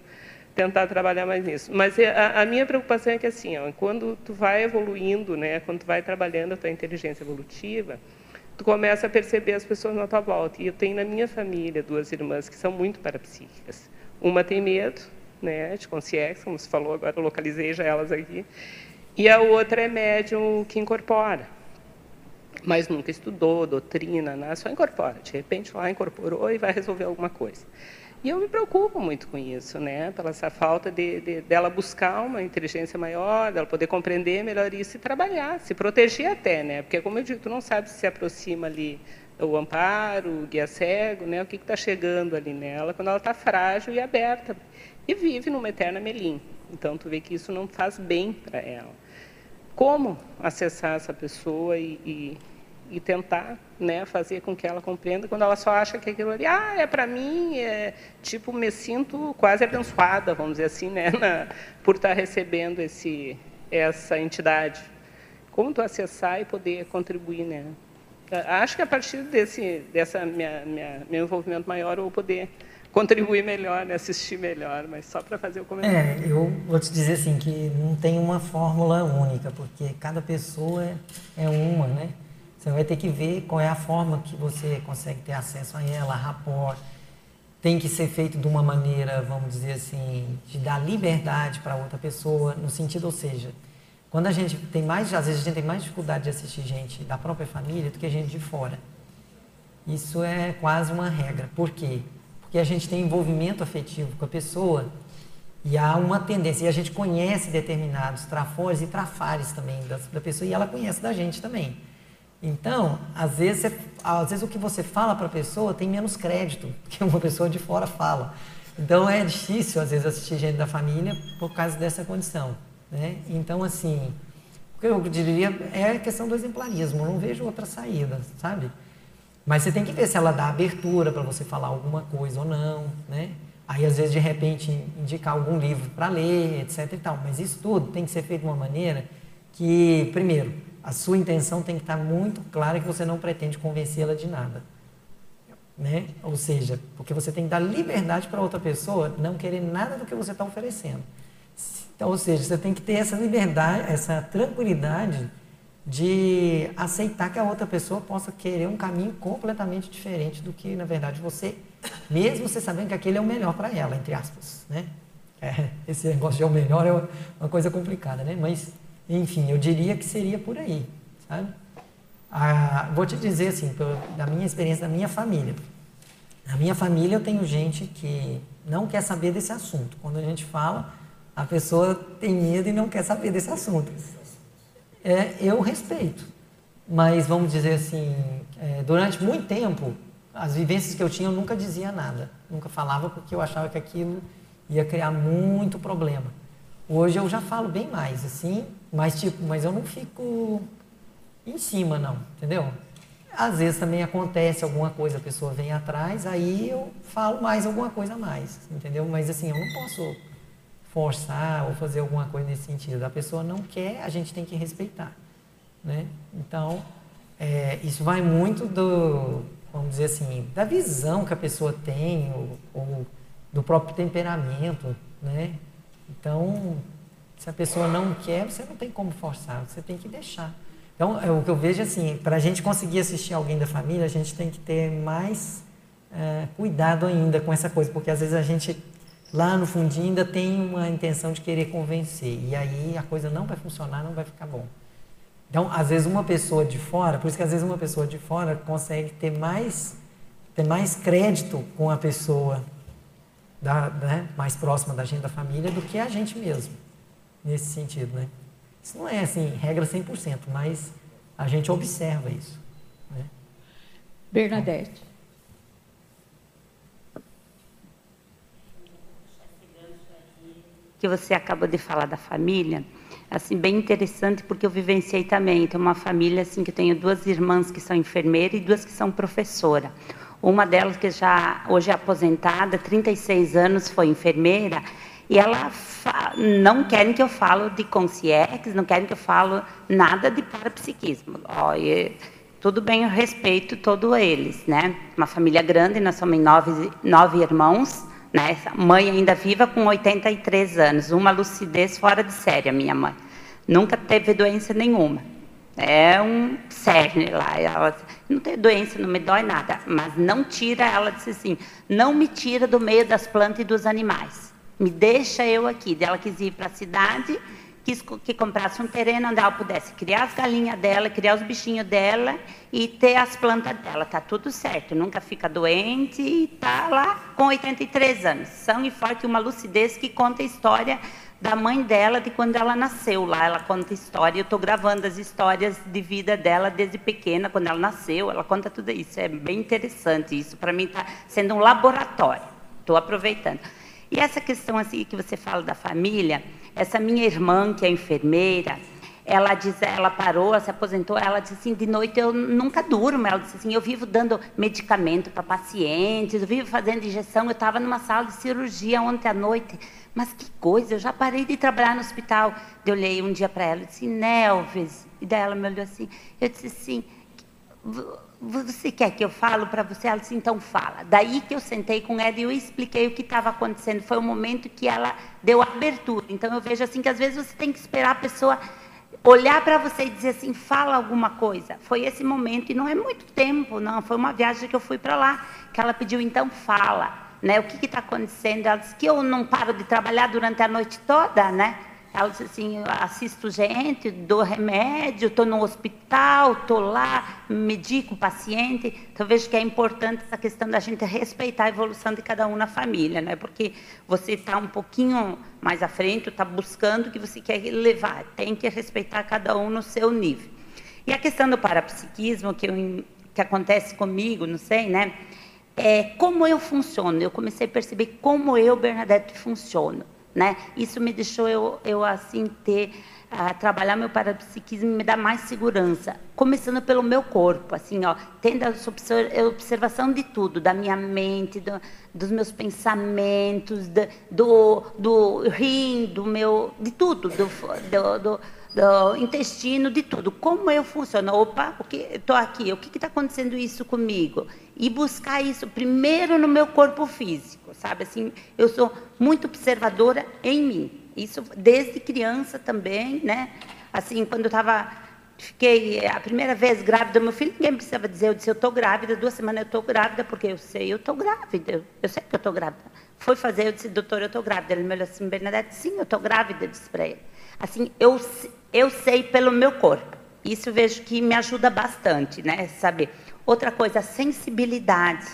tentar trabalhar mais nisso. Mas é, a, a, minha preocupação é que assim, ó, quando tu vai evoluindo, né, quando tu vai trabalhando a tua inteligência evolutiva, tu começa a perceber as pessoas na tua volta. E eu tenho na minha família duas irmãs que são muito parapsíquicas. Uma tem medo, né, de consciência, como você falou agora, eu localizei já elas aqui. E a outra é médium que incorpora mas nunca estudou doutrina, né? só incorpora. De repente lá incorporou e vai resolver alguma coisa. E eu me preocupo muito com isso, né? Pela essa falta de, de, dela buscar uma inteligência maior, dela poder compreender melhor isso e trabalhar, se proteger até, né? Porque como eu digo, tu não sabe se se aproxima ali o amparo, o guia cego, né? O que está chegando ali nela quando ela está frágil e aberta e vive numa eterna melim. Então tu vê que isso não faz bem para ela. Como acessar essa pessoa e, e e tentar né, fazer com que ela compreenda quando ela só acha que aquilo ali ah, é para mim, é tipo, me sinto quase abençoada, vamos dizer assim, né, na, por estar recebendo esse, essa entidade. Como tu acessar e poder contribuir, né? Acho que a partir desse dessa minha, minha, meu envolvimento maior eu vou poder contribuir melhor, né, assistir melhor, mas só para fazer o comentário. É, eu vou te dizer assim que não tem uma fórmula única, porque cada pessoa é, é uma, né? Você vai ter que ver qual é a forma que você consegue ter acesso a ela, a rapport. tem que ser feito de uma maneira, vamos dizer assim, de dar liberdade para outra pessoa, no sentido, ou seja, quando a gente tem mais, às vezes a gente tem mais dificuldade de assistir gente da própria família do que gente de fora. Isso é quase uma regra. Por quê? Porque a gente tem envolvimento afetivo com a pessoa e há uma tendência, e a gente conhece determinados trafores e trafares também da, da pessoa e ela conhece da gente também. Então, às vezes, você, às vezes o que você fala para a pessoa tem menos crédito que uma pessoa de fora fala. Então é difícil, às vezes, assistir gente da família por causa dessa condição. Né? Então, assim, o que eu diria é a questão do exemplarismo. Não vejo outra saída, sabe? Mas você tem que ver se ela dá abertura para você falar alguma coisa ou não, né? Aí, às vezes, de repente, indicar algum livro para ler, etc e tal. Mas isso tudo tem que ser feito de uma maneira que, primeiro, a sua intenção tem que estar muito clara que você não pretende convencê-la de nada. Né? Ou seja, porque você tem que dar liberdade para outra pessoa não querer nada do que você está oferecendo. Então, ou seja, você tem que ter essa liberdade, essa tranquilidade de aceitar que a outra pessoa possa querer um caminho completamente diferente do que, na verdade, você, mesmo você sabendo que aquele é o melhor para ela, entre aspas, né? É, esse negócio de é o melhor é uma coisa complicada, né? Mas enfim, eu diria que seria por aí, sabe? Ah, vou te dizer assim, da minha experiência, da minha família. Na minha família eu tenho gente que não quer saber desse assunto. Quando a gente fala, a pessoa tem medo e não quer saber desse assunto. É, eu respeito, mas vamos dizer assim, é, durante muito tempo, as vivências que eu tinha, eu nunca dizia nada, nunca falava porque eu achava que aquilo ia criar muito problema. Hoje eu já falo bem mais, assim, mas, tipo, mas eu não fico em cima, não, entendeu? Às vezes também acontece alguma coisa, a pessoa vem atrás, aí eu falo mais alguma coisa a mais, entendeu? Mas assim, eu não posso forçar ou fazer alguma coisa nesse sentido. A pessoa não quer, a gente tem que respeitar, né? Então, é, isso vai muito do, vamos dizer assim, da visão que a pessoa tem ou, ou do próprio temperamento, né? Então, se a pessoa não quer, você não tem como forçar, você tem que deixar. Então, é, o que eu vejo assim, para a gente conseguir assistir alguém da família, a gente tem que ter mais é, cuidado ainda com essa coisa, porque às vezes a gente, lá no fundinho, ainda tem uma intenção de querer convencer, e aí a coisa não vai funcionar, não vai ficar bom. Então, às vezes uma pessoa de fora, por isso que às vezes uma pessoa de fora consegue ter mais, ter mais crédito com a pessoa da, né, mais próxima da gente, da família, do que a gente mesmo nesse sentido, né? Isso não é assim, regra 100%, mas a gente observa isso. Né? Bernadette. Que você acabou de falar da família, assim bem interessante porque eu vivenciei também. Tem uma família assim que eu tenho duas irmãs que são enfermeiras e duas que são professora. Uma delas que já hoje é aposentada, 36 anos, foi enfermeira e ela não querem que eu falo de consciência, não querem que eu falo nada de parapsiquismo. Ó, tudo bem, eu respeito todos eles, né? Uma família grande, nós somos nove, nove irmãos, né? Mãe ainda viva com 83 anos, uma lucidez fora de série, a minha mãe. Nunca teve doença nenhuma. É um cerne lá. Ela não tem doença, não me dói nada, mas não tira, ela disse assim, não me tira do meio das plantas e dos animais me deixa eu aqui. Ela quis ir para a cidade, quis que comprasse um terreno onde ela pudesse criar as galinhas dela, criar os bichinhos dela e ter as plantas dela. Tá tudo certo, nunca fica doente e tá lá com 83 anos. São e forte, uma lucidez que conta a história da mãe dela de quando ela nasceu lá. Ela conta história. Eu estou gravando as histórias de vida dela desde pequena, quando ela nasceu. Ela conta tudo isso. É bem interessante. Isso para mim está sendo um laboratório. Estou aproveitando. E essa questão assim que você fala da família, essa minha irmã que é enfermeira, ela diz, ela parou, ela se aposentou, ela disse assim, de noite eu nunca durmo. Ela disse assim, eu vivo dando medicamento para pacientes, eu vivo fazendo injeção. Eu estava numa sala de cirurgia ontem à noite. Mas que coisa, eu já parei de trabalhar no hospital. Eu olhei um dia para ela e disse, Nelves. E daí ela me olhou assim, eu disse assim, você quer que eu falo para você? Ela disse, então fala. Daí que eu sentei com ela e eu expliquei o que estava acontecendo. Foi o momento que ela deu abertura. Então eu vejo assim que às vezes você tem que esperar a pessoa olhar para você e dizer assim, fala alguma coisa. Foi esse momento e não é muito tempo, não. Foi uma viagem que eu fui para lá que ela pediu, então fala. né? O que está acontecendo? Ela disse que eu não paro de trabalhar durante a noite toda, né? Ela disse assim, assisto gente, dou remédio, estou no hospital, estou lá, medico o paciente. Então, vejo que é importante essa questão da gente respeitar a evolução de cada um na família, né? Porque você está um pouquinho mais à frente, está buscando o que você quer levar. Tem que respeitar cada um no seu nível. E a questão do parapsiquismo, que, eu, que acontece comigo, não sei, né? É como eu funciono. Eu comecei a perceber como eu, Bernadette, funciono né? Isso me deixou eu, eu assim ter uh, trabalhar meu parapsiquismo me dá mais segurança, começando pelo meu corpo, assim, ó, tendo a observação de tudo, da minha mente, do, dos meus pensamentos, do, do rim, do meu, de tudo, do, do, do do intestino, de tudo. Como eu funciono? Opa, o que estou aqui? O que está acontecendo isso comigo? E buscar isso primeiro no meu corpo físico, sabe? Assim, eu sou muito observadora em mim. Isso desde criança também, né? Assim, quando eu estava fiquei a primeira vez grávida do meu filho, ninguém precisava dizer, eu disse, eu estou grávida, duas semanas eu estou grávida, porque eu sei, eu estou grávida, eu sei que eu estou grávida. Foi fazer, eu disse, doutor, eu estou grávida. Ele me olhou assim, Bernadette, sim, eu estou grávida, eu disse para ele. Assim, eu, eu sei pelo meu corpo. Isso vejo que me ajuda bastante, né? Saber. Outra coisa, sensibilidade.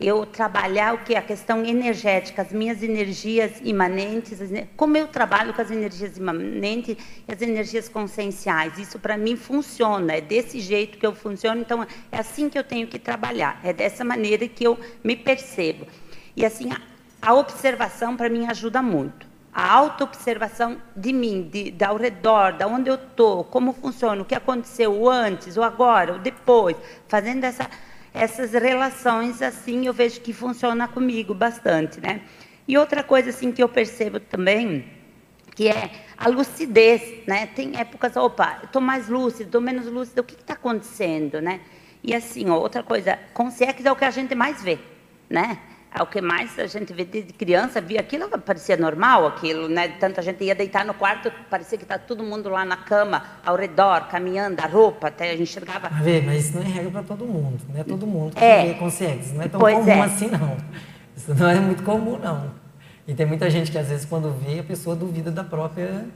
Eu trabalhar o que a questão energética, as minhas energias imanentes, como eu trabalho com as energias imanentes e as energias conscienciais. Isso para mim funciona, é desse jeito que eu funciono, então é assim que eu tenho que trabalhar, é dessa maneira que eu me percebo. E assim, a, a observação para mim ajuda muito a autoobservação de mim, de, de ao redor, da onde eu estou, como funciona, o que aconteceu antes, ou agora, ou depois, fazendo essa, essas relações assim, eu vejo que funciona comigo bastante, né? E outra coisa assim que eu percebo também, que é a lucidez, né? Tem épocas, opa, estou mais lúcido, estou menos lúcido, o que está acontecendo, né? E assim, outra coisa, consciência é o que a gente mais vê, né? É o que mais a gente vê desde criança, via aquilo, parecia normal aquilo, né? Tanta gente ia deitar no quarto, parecia que está todo mundo lá na cama, ao redor, caminhando, a roupa, até a gente enxergava. A ver, mas isso não é regra para todo mundo, não é todo mundo que é. consegue, isso não é tão pois comum é. assim não. Isso não é muito comum não. E tem muita gente que às vezes quando vê, a pessoa duvida da própria,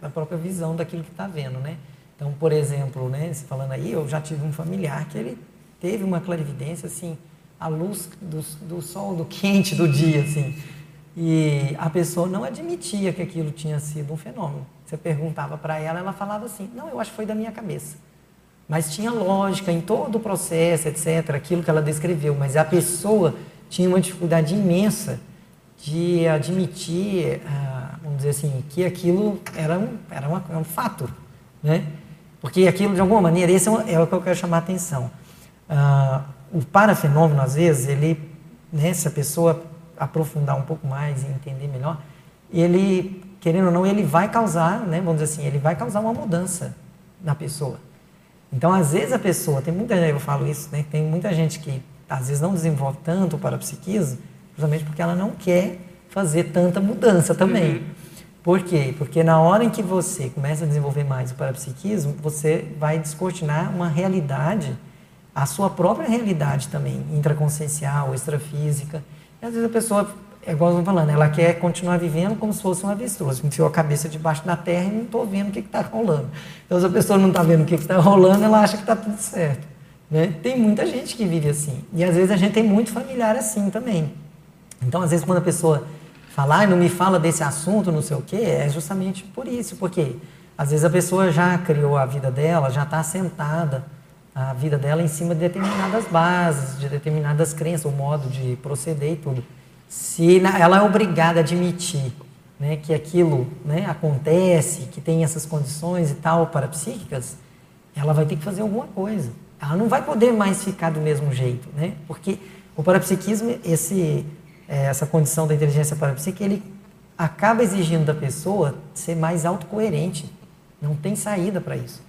da própria visão daquilo que está vendo, né? Então, por exemplo, né, falando aí, eu já tive um familiar que ele teve uma clarividência assim, a luz do, do sol, do quente do dia, assim. E a pessoa não admitia que aquilo tinha sido um fenômeno. Você perguntava para ela, ela falava assim: não, eu acho que foi da minha cabeça. Mas tinha lógica em todo o processo, etc., aquilo que ela descreveu. Mas a pessoa tinha uma dificuldade imensa de admitir, ah, vamos dizer assim, que aquilo era um, era uma, era um fato. Né? Porque aquilo, de alguma maneira, esse é, é o que eu quero chamar a atenção. Ah, o parafenômeno, às vezes, ele, né, se a pessoa aprofundar um pouco mais e entender melhor, ele, querendo ou não, ele vai causar, né, vamos dizer assim, ele vai causar uma mudança na pessoa. Então, às vezes a pessoa, tem muita gente, eu falo isso, né, tem muita gente que às vezes não desenvolve tanto o parapsiquismo, justamente porque ela não quer fazer tanta mudança também. Uhum. Por quê? Porque na hora em que você começa a desenvolver mais o parapsiquismo, você vai descortinar uma realidade a sua própria realidade também, intraconsciencial, extrafísica. E às vezes a pessoa, é igual eu falando, ela quer continuar vivendo como se fosse um avestruz. Enfiou a cabeça debaixo da terra e não estou vendo o que está rolando. Então, se a pessoa não está vendo o que está rolando, ela acha que está tudo certo. Né? Tem muita gente que vive assim. E às vezes a gente tem muito familiar assim também. Então, às vezes, quando a pessoa fala, ah, não me fala desse assunto, não sei o quê, é justamente por isso. Porque às vezes a pessoa já criou a vida dela, já está assentada a vida dela em cima de determinadas bases, de determinadas crenças, o modo de proceder e tudo. Se ela é obrigada a admitir né, que aquilo né, acontece, que tem essas condições e tal parapsíquicas, ela vai ter que fazer alguma coisa. Ela não vai poder mais ficar do mesmo jeito, né? Porque o parapsiquismo, esse, é, essa condição da inteligência parapsíquica, ele acaba exigindo da pessoa ser mais autocoerente. Não tem saída para isso.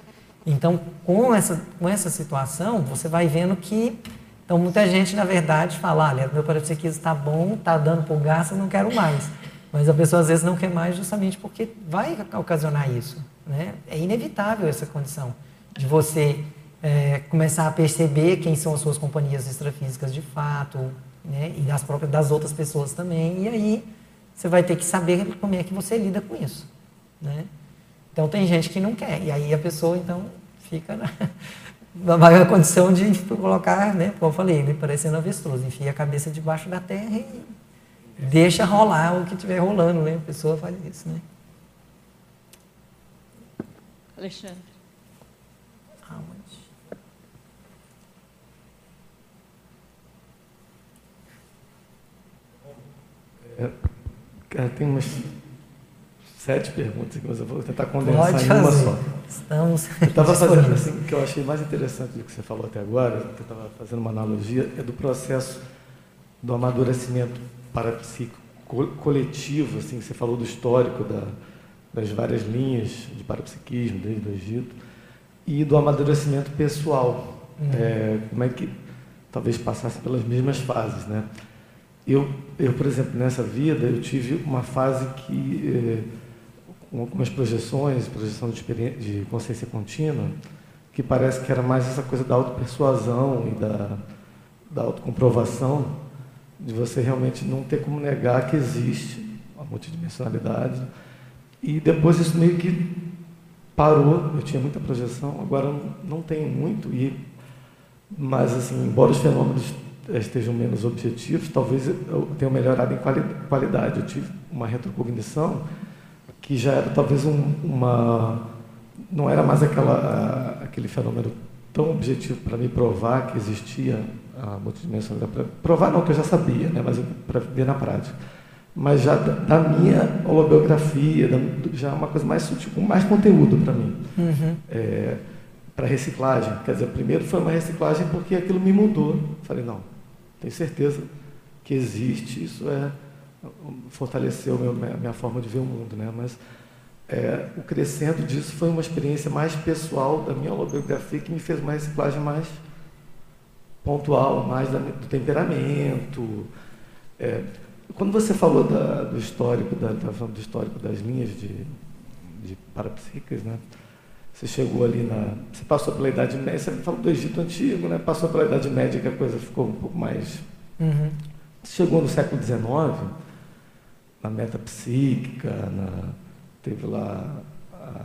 Então, com essa, com essa situação, você vai vendo que então, muita gente, na verdade, fala, olha, meu parapsiquismo está bom, está dando por gasto, não quero mais. Mas a pessoa, às vezes, não quer mais justamente porque vai ocasionar isso. Né? É inevitável essa condição de você é, começar a perceber quem são as suas companhias extrafísicas de fato, né? E das próprias das outras pessoas também. E aí você vai ter que saber como é que você lida com isso, né? Então tem gente que não quer. E aí a pessoa então fica na, na maior condição de colocar, né? Como eu falei, ele parecendo avestruz, enfia a cabeça debaixo da terra e deixa rolar o que estiver rolando, né? A pessoa faz isso, né? Alexandre. É, é, tem umas sete perguntas aqui, mas eu vou tentar condensar Pode em uma fazer. só. Estamos Eu estava fazendo assim, o que eu achei mais interessante do que você falou até agora, que eu estava fazendo uma analogia, é do processo do amadurecimento parapsíquico co- coletivo, assim, você falou do histórico da, das várias linhas de parapsiquismo desde o Egito, e do amadurecimento pessoal. Uhum. É, como é que talvez passasse pelas mesmas fases, né? Eu, eu, por exemplo, nessa vida, eu tive uma fase que, eh, com algumas projeções, projeção de, de consciência contínua, que parece que era mais essa coisa da autopersuasão e da, da autocomprovação, de você realmente não ter como negar que existe a multidimensionalidade. E depois isso meio que parou, eu tinha muita projeção, agora não tenho muito, e, mas assim, embora os fenômenos estejam menos objetivos, talvez eu tenha melhorado em quali- qualidade. Eu tive uma retrocognição que já era talvez um, uma. não era mais aquela, aquele fenômeno tão objetivo para me provar que existia a multidimensionalidade. Provar não, que eu já sabia, né, mas para ver na prática. Mas já da, da minha holobiografia, da, já é uma coisa mais sutil, com mais conteúdo para mim Uhum. é, para reciclagem. Quer dizer, primeiro foi uma reciclagem porque aquilo me mudou. Falei, não, tenho certeza que existe, isso é fortaleceu meu, minha, forma de ver o mundo, né? Mas é, o crescendo disso foi uma experiência mais pessoal da minha autobiografia que me fez uma reciclagem mais pontual, mais da- do temperamento. É, quando você falou da- do histórico, da, falando do histórico das linhas de, de parapsíquicas, né? Você chegou ali na. Você passou pela Idade Média, você falou do Egito Antigo, né? Passou pela Idade Média que a coisa ficou um pouco mais. Uhum. Chegou no século XIX, na metapsíquica, na, teve lá a,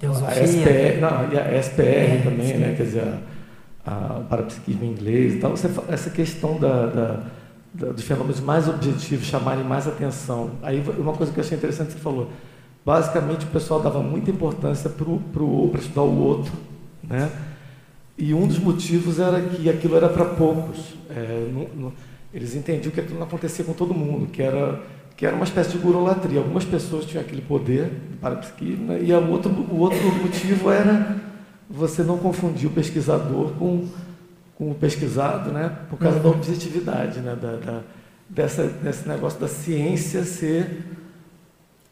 a. SPR, não, e a SPR É, também, sim. né? Quer dizer, a, a- o parapsiquismo inglês e tal. Você, essa questão da, da, da- dos fenômenos mais objetivos chamarem mais atenção. Aí uma coisa que eu achei interessante que você falou. Basicamente o pessoal dava muita importância para para estudar o outro, né? E um dos motivos era que aquilo era para poucos. É, não- não- eles entendiam que aquilo não acontecia com todo mundo, que era, que era uma espécie de gurolatria. Algumas pessoas tinham aquele poder de parapsiquismo, né? e o outro, o outro motivo era você não confundir o pesquisador com, com o pesquisado, né? por causa da Uhum. objetividade, né? da, da- dessa, desse negócio da ciência ser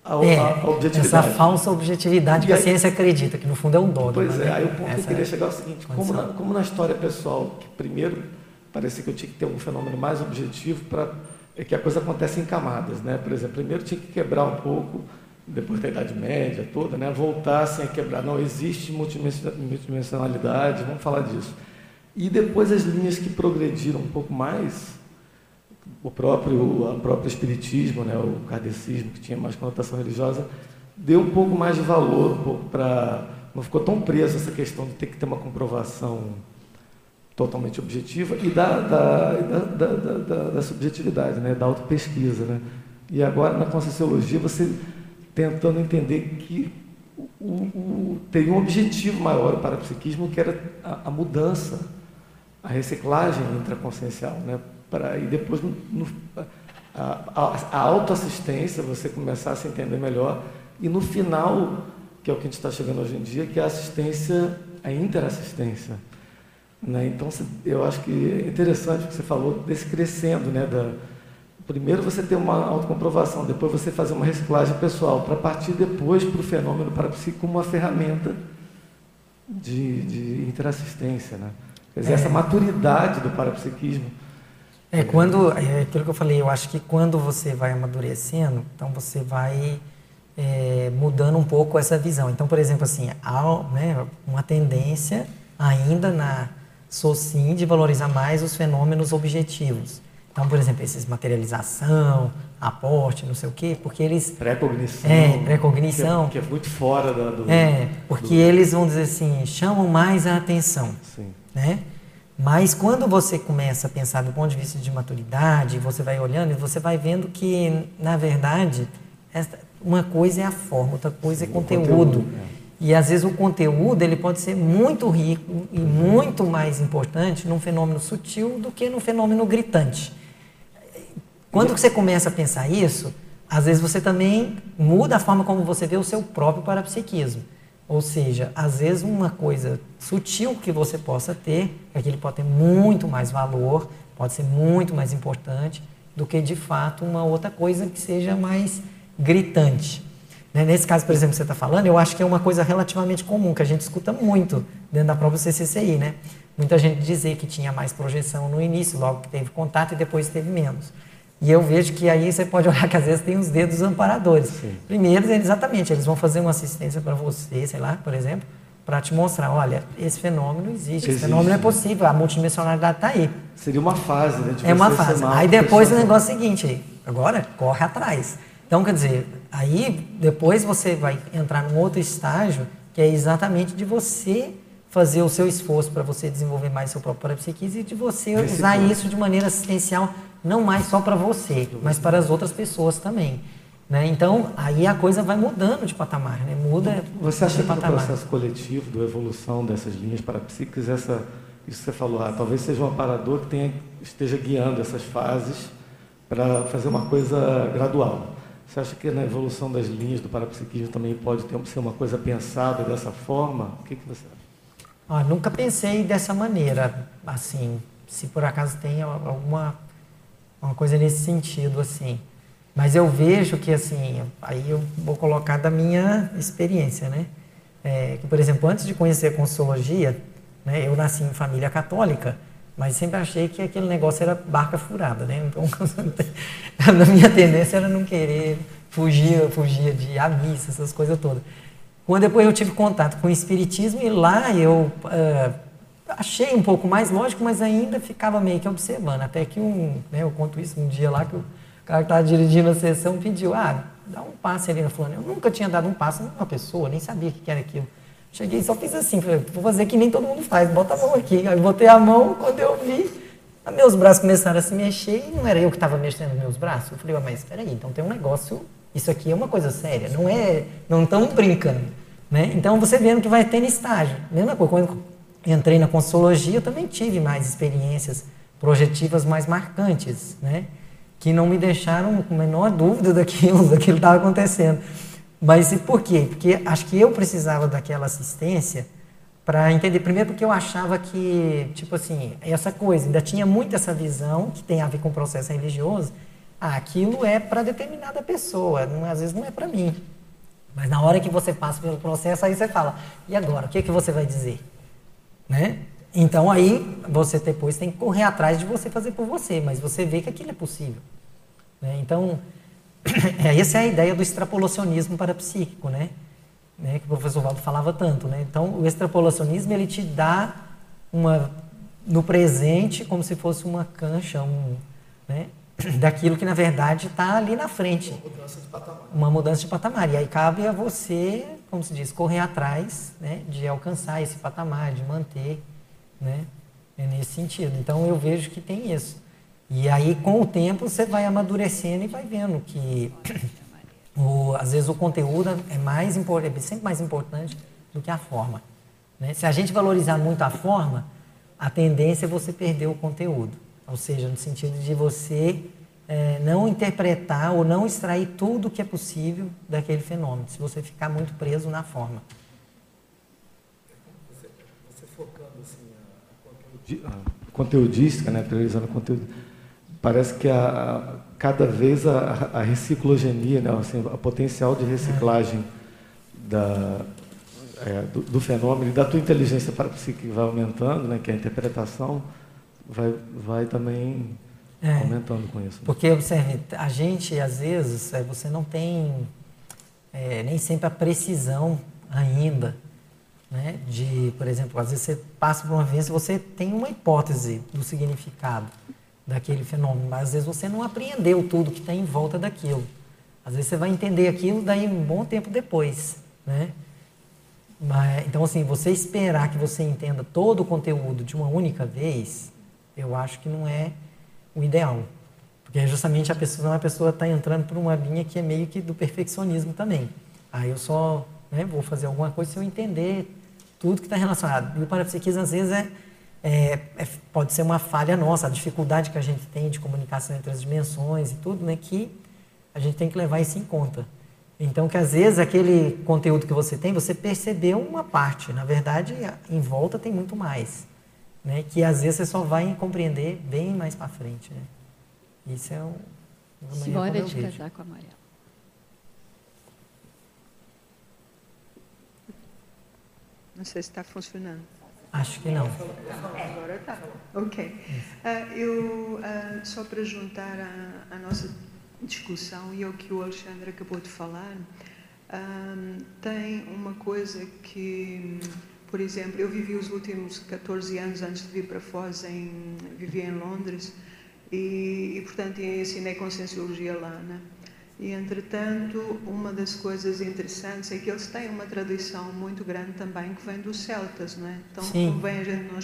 a, É, a- a objetividade. essa falsa objetividade E que a aí- ciência acredita, que no fundo é um dogma. Pois é, né? aí o ponto que eu queria chegar é o seguinte, como na, como na história pessoal, que primeiro parecia que eu tinha que ter um fenômeno mais objetivo para é que a coisa acontece em camadas, né? Por exemplo, primeiro tinha que quebrar um pouco, depois da Idade Média toda, né? Voltar assim a quebrar, não existe multidimensi- multidimensionalidade, vamos falar disso. E depois as linhas que progrediram um pouco mais, o próprio, o próprio espiritismo, né, o kardecismo, que tinha mais conotação religiosa, deu um pouco mais de valor um pouco para. Não ficou tão preso essa questão de ter que ter uma comprovação totalmente objetiva e da, da, da, da, da, da- da subjetividade, né, da autopesquisa. Né? E agora, na Conscienciologia, você tentando entender que o, o, tem um objetivo maior para o psiquismo, que era a, a mudança, a reciclagem intraconsciencial. Né? Para, e depois, no, a, a, a autoassistência, você começar a se entender melhor. E no final, que é o que a gente está chegando hoje em dia, que é a assistência, a interassistência. Né? Então, eu acho que é interessante o que você falou desse crescendo, né? Da, primeiro você ter uma autocomprovação, depois você fazer uma reciclagem pessoal, para partir depois para o fenômeno parapsíquico como uma ferramenta de, de interassistência. Né? Quer dizer, É. essa maturidade do parapsiquismo. É quando, é aquilo que eu falei, eu acho que quando você vai amadurecendo, então você vai é, mudando um pouco essa visão. Então, por exemplo, assim, há né, uma tendência ainda na SOCIM de valorizar mais os fenômenos objetivos. Então, por exemplo, esses materialização, aporte, não sei o quê, porque eles... Pré-cognição. É, pré-cognição. Que, é, que, é muito fora da, do... É, porque do... eles, vão dizer assim, chamam mais a atenção. Sim. Né? Mas quando você começa a pensar do ponto de vista de maturidade, você vai olhando e você vai vendo que, na verdade, uma coisa é a forma, outra coisa é Sim, é conteúdo. conteúdo é. E às vezes o conteúdo ele pode ser muito rico e muito mais importante num fenômeno sutil do que num fenômeno gritante. Quando você começa a pensar isso, às vezes você também muda a forma como você vê o seu próprio parapsiquismo. Ou seja, às vezes uma coisa sutil que você possa ter, é que ele pode ter muito mais valor, pode ser muito mais importante do que de fato uma outra coisa que seja mais gritante. Né? Nesse caso, por exemplo, que você está falando, eu acho que é uma coisa relativamente comum, que a gente escuta muito dentro da própria CCCI. Né? Muita gente dizer que tinha mais projeção no início, logo que teve contato, e depois teve menos. E eu vejo que aí você pode olhar que às vezes tem os dedos amparadores. Sim. Primeiro, exatamente, eles vão fazer uma assistência para você, sei lá, por exemplo, para te mostrar, olha, esse fenômeno existe, existe, esse fenômeno é possível, a multidimensionalidade está aí. Seria uma fase, né? é uma fase. Aí depois o negócio é o seguinte, agora corre atrás. Então, quer dizer, aí depois você vai entrar num outro estágio, que é exatamente de você fazer o seu esforço para você desenvolver mais seu próprio parapsiquismo e de você usar isso de maneira assistencial não mais só para você, mas para as outras pessoas também. Né? Então, aí a coisa vai mudando de patamar, né? muda Você acha que no processo coletivo, da evolução dessas linhas parapsíquicas, essa, isso que você falou, ah, talvez seja um aparador que tenha, esteja guiando essas fases para fazer uma coisa gradual. Você acha que na evolução das linhas do parapsiquismo também pode ter, ser uma coisa pensada dessa forma? O que, que você acha? Ah, nunca pensei dessa maneira, assim, se por acaso tem alguma uma coisa nesse sentido, assim. Mas eu vejo que, assim, aí eu vou colocar da minha experiência, né? É, que, por exemplo, antes de conhecer a Consciologia, né, eu nasci em família católica, mas sempre achei que aquele negócio era barca furada, né? Então, a minha tendência era não querer fugir, fugir de a essas coisas todas. Quando depois eu tive contato com o Espiritismo e lá eu... Uh, achei um pouco mais lógico, mas ainda ficava meio que observando. Até que um, né, eu conto isso um dia lá que o cara que estava dirigindo a sessão pediu, ah, dá um passe ali na fulana. Eu nunca tinha dado um passe numa pessoa, nem sabia o que era aquilo. Cheguei só fiz assim, falei, vou fazer que nem todo mundo faz, bota a mão aqui. Aí botei a mão, quando eu vi, meus braços começaram a se mexer e não era eu que estava mexendo meus braços. Eu falei, mas espera aí, então tem um negócio, isso aqui é uma coisa séria, não é, não estamos brincando. Né? Então você vendo que vai ter estágio. Mesma coisa, quando entrei na consulologia, eu também tive mais experiências projetivas mais marcantes, né? que não me deixaram com a menor dúvida daquilo, daquilo que estava acontecendo. Mas e por quê? Porque acho que eu precisava daquela assistência para entender. Primeiro, porque eu achava que, tipo assim, essa coisa, ainda tinha muito essa visão que tem a ver com o processo religioso. Ah, aquilo é para determinada pessoa, não, às vezes não é para mim. Mas na hora que você passa pelo processo, aí você fala: e agora? O que, é que você vai dizer? Né? Então aí você depois tem que correr atrás de você fazer por você, mas você vê que aquilo é possível. Né? Então, essa é a ideia do extrapolacionismo parapsíquico, né? né? Que o professor Valdo falava tanto. Né? Então, o extrapolacionismo ele te dá uma no presente como se fosse uma cancha, um, né? daquilo que na verdade está ali na frente. Uma mudança de patamar. Uma mudança de patamar. E aí cabe a você, como se diz, correr atrás né, de alcançar esse patamar, de manter. Né, é nesse sentido. Então eu vejo que tem isso. E aí com o tempo você vai amadurecendo e vai vendo que o, às vezes o conteúdo é mais é sempre mais importante do que a forma. Né? Se a gente valorizar muito a forma, a tendência é você perder o conteúdo. Ou seja, no sentido de você é, não interpretar ou não extrair tudo que é possível daquele fenômeno, se você ficar muito preso na forma. Você, você focando assim, a, a conteudística, né, priorizando o conteúdo, parece que a, a cada vez a, a reciclogenia, né, assim, a potencial de reciclagem da, é, do, do, fenômeno e da tua inteligência parapsíquica vai aumentando, né, que é a interpretação, vai, vai também é, aumentando com isso. Né? Porque, observe, a gente, às vezes, é, você não tem é, nem sempre a precisão ainda né, de, por exemplo, às vezes você passa por uma vez e você tem uma hipótese do significado. Daquele fenômeno, mas às vezes você não apreendeu tudo que está em volta daquilo. Às vezes você vai entender aquilo daí um bom tempo depois, né? Mas, então, assim, você esperar que você entenda todo o conteúdo de uma única vez, eu acho que não é o ideal. Porque justamente a pessoa, a pessoa está entrando por uma linha que é meio que do perfeccionismo também. Aí eu só né, vou fazer alguma coisa se eu entender tudo que está relacionado. E o parapsiquismo, às vezes, é, é, é, pode ser uma falha nossa, a dificuldade que a gente tem de comunicação entre as dimensões e tudo, né, que a gente tem que levar isso em conta. Então, que às vezes aquele conteúdo que você tem, você percebeu uma parte. Na verdade, em volta tem muito mais. Né? Que às vezes você só vai compreender bem mais para frente. Né? Isso é uma Senhora de casar com a Amarela. Não sei se está funcionando. Acho que não. Agora está. Ok. Uh, eu, uh, só para juntar a, a nossa discussão e ao que o Alexandre acabou de falar, um, tem uma coisa que, por exemplo, eu vivi os últimos 14 anos antes de vir para Foz, em, vivi em Londres e, e portanto, ensinei Conscienciologia lá, né? E, entretanto, uma das coisas interessantes é que eles têm uma tradição muito grande também que vem dos celtas, não é? Então, Sim. convém a gente não,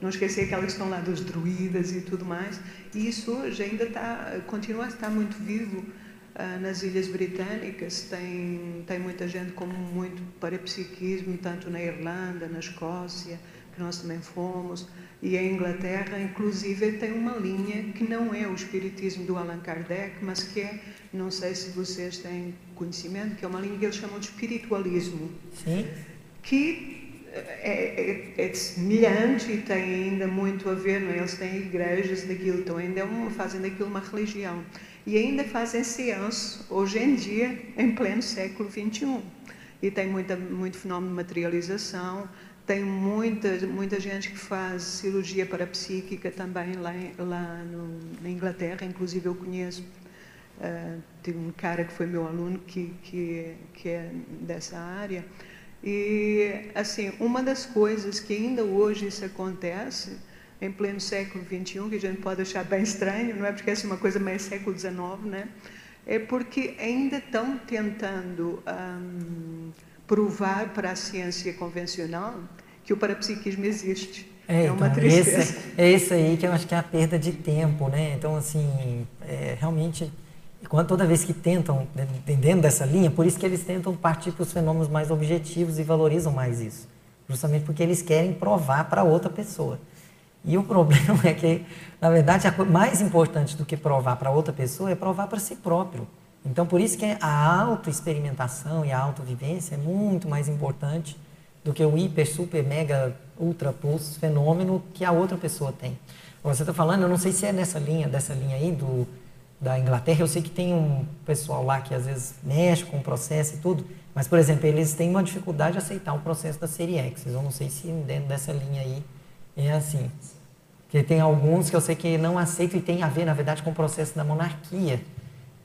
não esquecer aquelas que estão lá dos druidas e tudo mais. E isso hoje ainda está, continua a estar muito vivo uh, nas Ilhas Britânicas. Tem, tem muita gente com muito parapsiquismo, tanto na Irlanda, na Escócia, nós também fomos, e a Inglaterra, inclusive, tem uma linha que não é o espiritismo do Allan Kardec, mas que é, não sei se vocês têm conhecimento, que é uma linha que eles chamam de espiritualismo. Sim. Que é, é, é semelhante e tem ainda muito a ver, não é? eles têm igrejas daquilo, então ainda é uma, fazem daquilo uma religião. E ainda fazem ciência, hoje em dia, em pleno século XXI. E tem muita, muito fenómeno de materialização, tem muita, muita gente que faz cirurgia parapsíquica também lá, lá no, na Inglaterra, inclusive eu conheço, uh, tive um cara que foi meu aluno que, que, que é dessa área. E, assim, uma das coisas que ainda hoje isso acontece, em pleno século XXI, que a gente pode achar bem estranho, não é porque essa é uma coisa mais século XIX, né? É porque ainda estão tentando um, provar para a ciência convencional que o parapsiquismo existe. É, é uma então, tristeza. Esse, é isso aí que eu acho que é a perda de tempo, né? Então, assim, é, realmente, quando, toda vez que tentam, né, entendendo dessa linha, por isso que eles tentam partir para os fenômenos mais objetivos e valorizam mais isso. Justamente porque eles querem provar para outra pessoa. E o problema é que, na verdade, a coisa mais importante do que provar para outra pessoa é provar para si próprio. Então, por isso que a autoexperimentação e a autovivência é muito mais importante do que o hiper, super, mega, ultra pulso fenômeno que a outra pessoa tem. Você está falando, eu não sei se é nessa linha, dessa linha aí do, da Inglaterra, eu sei que tem um pessoal lá que às vezes mexe com o processo e tudo, mas, por exemplo, eles têm uma dificuldade de aceitar o processo da série X. Eu não sei se dentro dessa linha aí é assim. Porque tem alguns que eu sei que não aceitam e tem a ver, na verdade, com o processo da monarquia.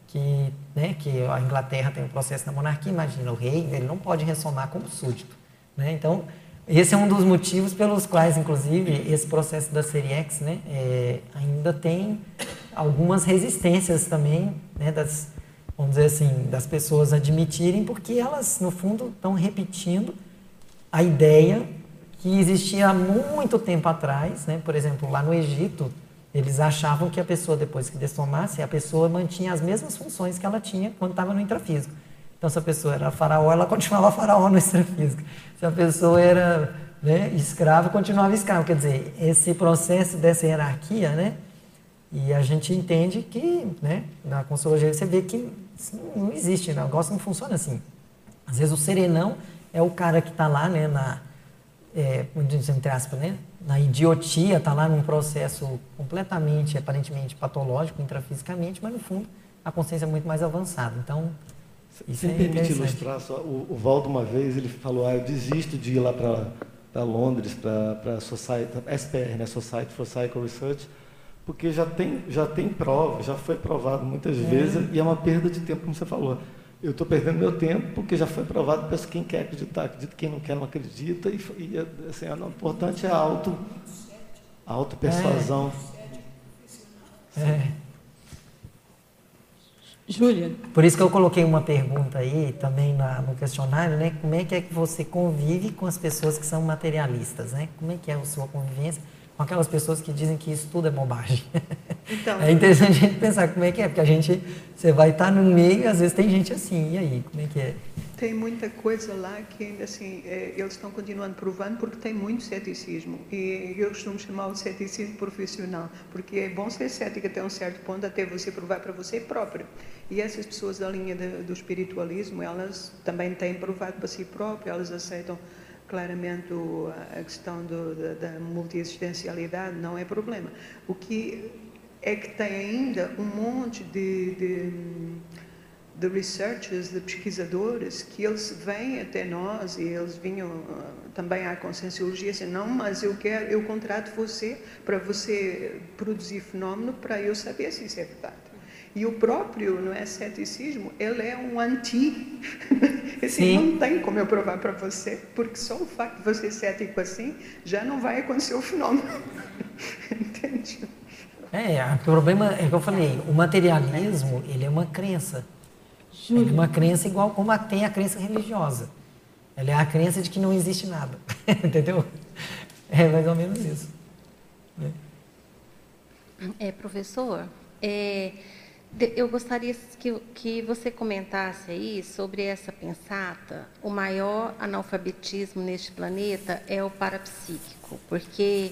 Que, né, que a Inglaterra tem o processo da monarquia, imagina, o rei ele não pode ressomar como súdito. Né? Então, esse é um dos motivos pelos quais, inclusive, esse processo da série X né, é, ainda tem algumas resistências também, né, das, vamos dizer assim, das pessoas admitirem, porque elas, no fundo, estão repetindo a ideia que existia há muito tempo atrás. Né? Por exemplo, lá no Egito, eles achavam que a pessoa, depois que dessomasse, a pessoa mantinha as mesmas funções que ela tinha quando estava no intrafísico. Então, se a pessoa era faraó, ela continuava faraó no extrafísico. Se a pessoa era né, escravo, continuava escravo. Quer dizer, esse processo dessa hierarquia, né? E a gente entende que, né, na consologia você vê que não existe, né? o negócio não funciona assim. Às vezes o serenão é o cara que está lá, né, na, é, entre aspas, né, na idiotia, está lá num processo completamente, aparentemente patológico, intrafisicamente, mas no fundo a consciência é muito mais avançada. Então, isso me é permite ilustrar, só, o, o Valdo uma vez ele falou, ah, eu desisto de ir lá para Londres, para a SPR, né, Society for Psycho Research, porque já tem, já tem prova, já foi provado muitas é. vezes, e é uma perda de tempo, como você falou. Eu estou perdendo meu tempo porque já foi provado, peço quem quer acreditar, acredita, quem não quer não acredita, e, e assim, o importante é a auto, a auto-persuasão. É. Júlia. Por isso que eu coloquei uma pergunta aí também na, no questionário, né? Como é que é que você convive com as pessoas que são materialistas, né? Como é que é a sua convivência com aquelas pessoas que dizem que isso tudo é bobagem? Então, é interessante a gente pensar como é que é, porque a gente, você vai estar no meio e às vezes tem gente assim, e aí, como é que é? Tem muita coisa lá que ainda assim, é, eles estão continuando provando porque tem muito ceticismo. E eu costumo chamar o ceticismo profissional, porque é bom ser cético até um certo ponto, até você provar para você próprio. E essas pessoas da linha de, do espiritualismo, elas também têm provado para si próprias, elas aceitam claramente a questão do, da, da multiexistencialidade, não é problema. O que é que tem ainda um monte de, de de researchers, de pesquisadores, que eles vêm até nós e eles vinham uh, também à conscienciologia assim, não, mas eu quero, eu contrato você para você produzir fenómeno para eu saber se isso é verdade. E o próprio, não é ceticismo, ele é um anti. assim, não tem como eu provar para você, porque só o facto de você ser cético assim já não vai acontecer o fenômeno. Entende? É, o problema é que eu falei, o materialismo, ele é uma crença. É uma crença igual como tem a crença religiosa. Ela é a crença de que não existe nada. Entendeu? É mais ou menos isso. É, professor, é, eu gostaria que, que você comentasse aí sobre essa pensata. O maior analfabetismo neste planeta é o parapsíquico, porque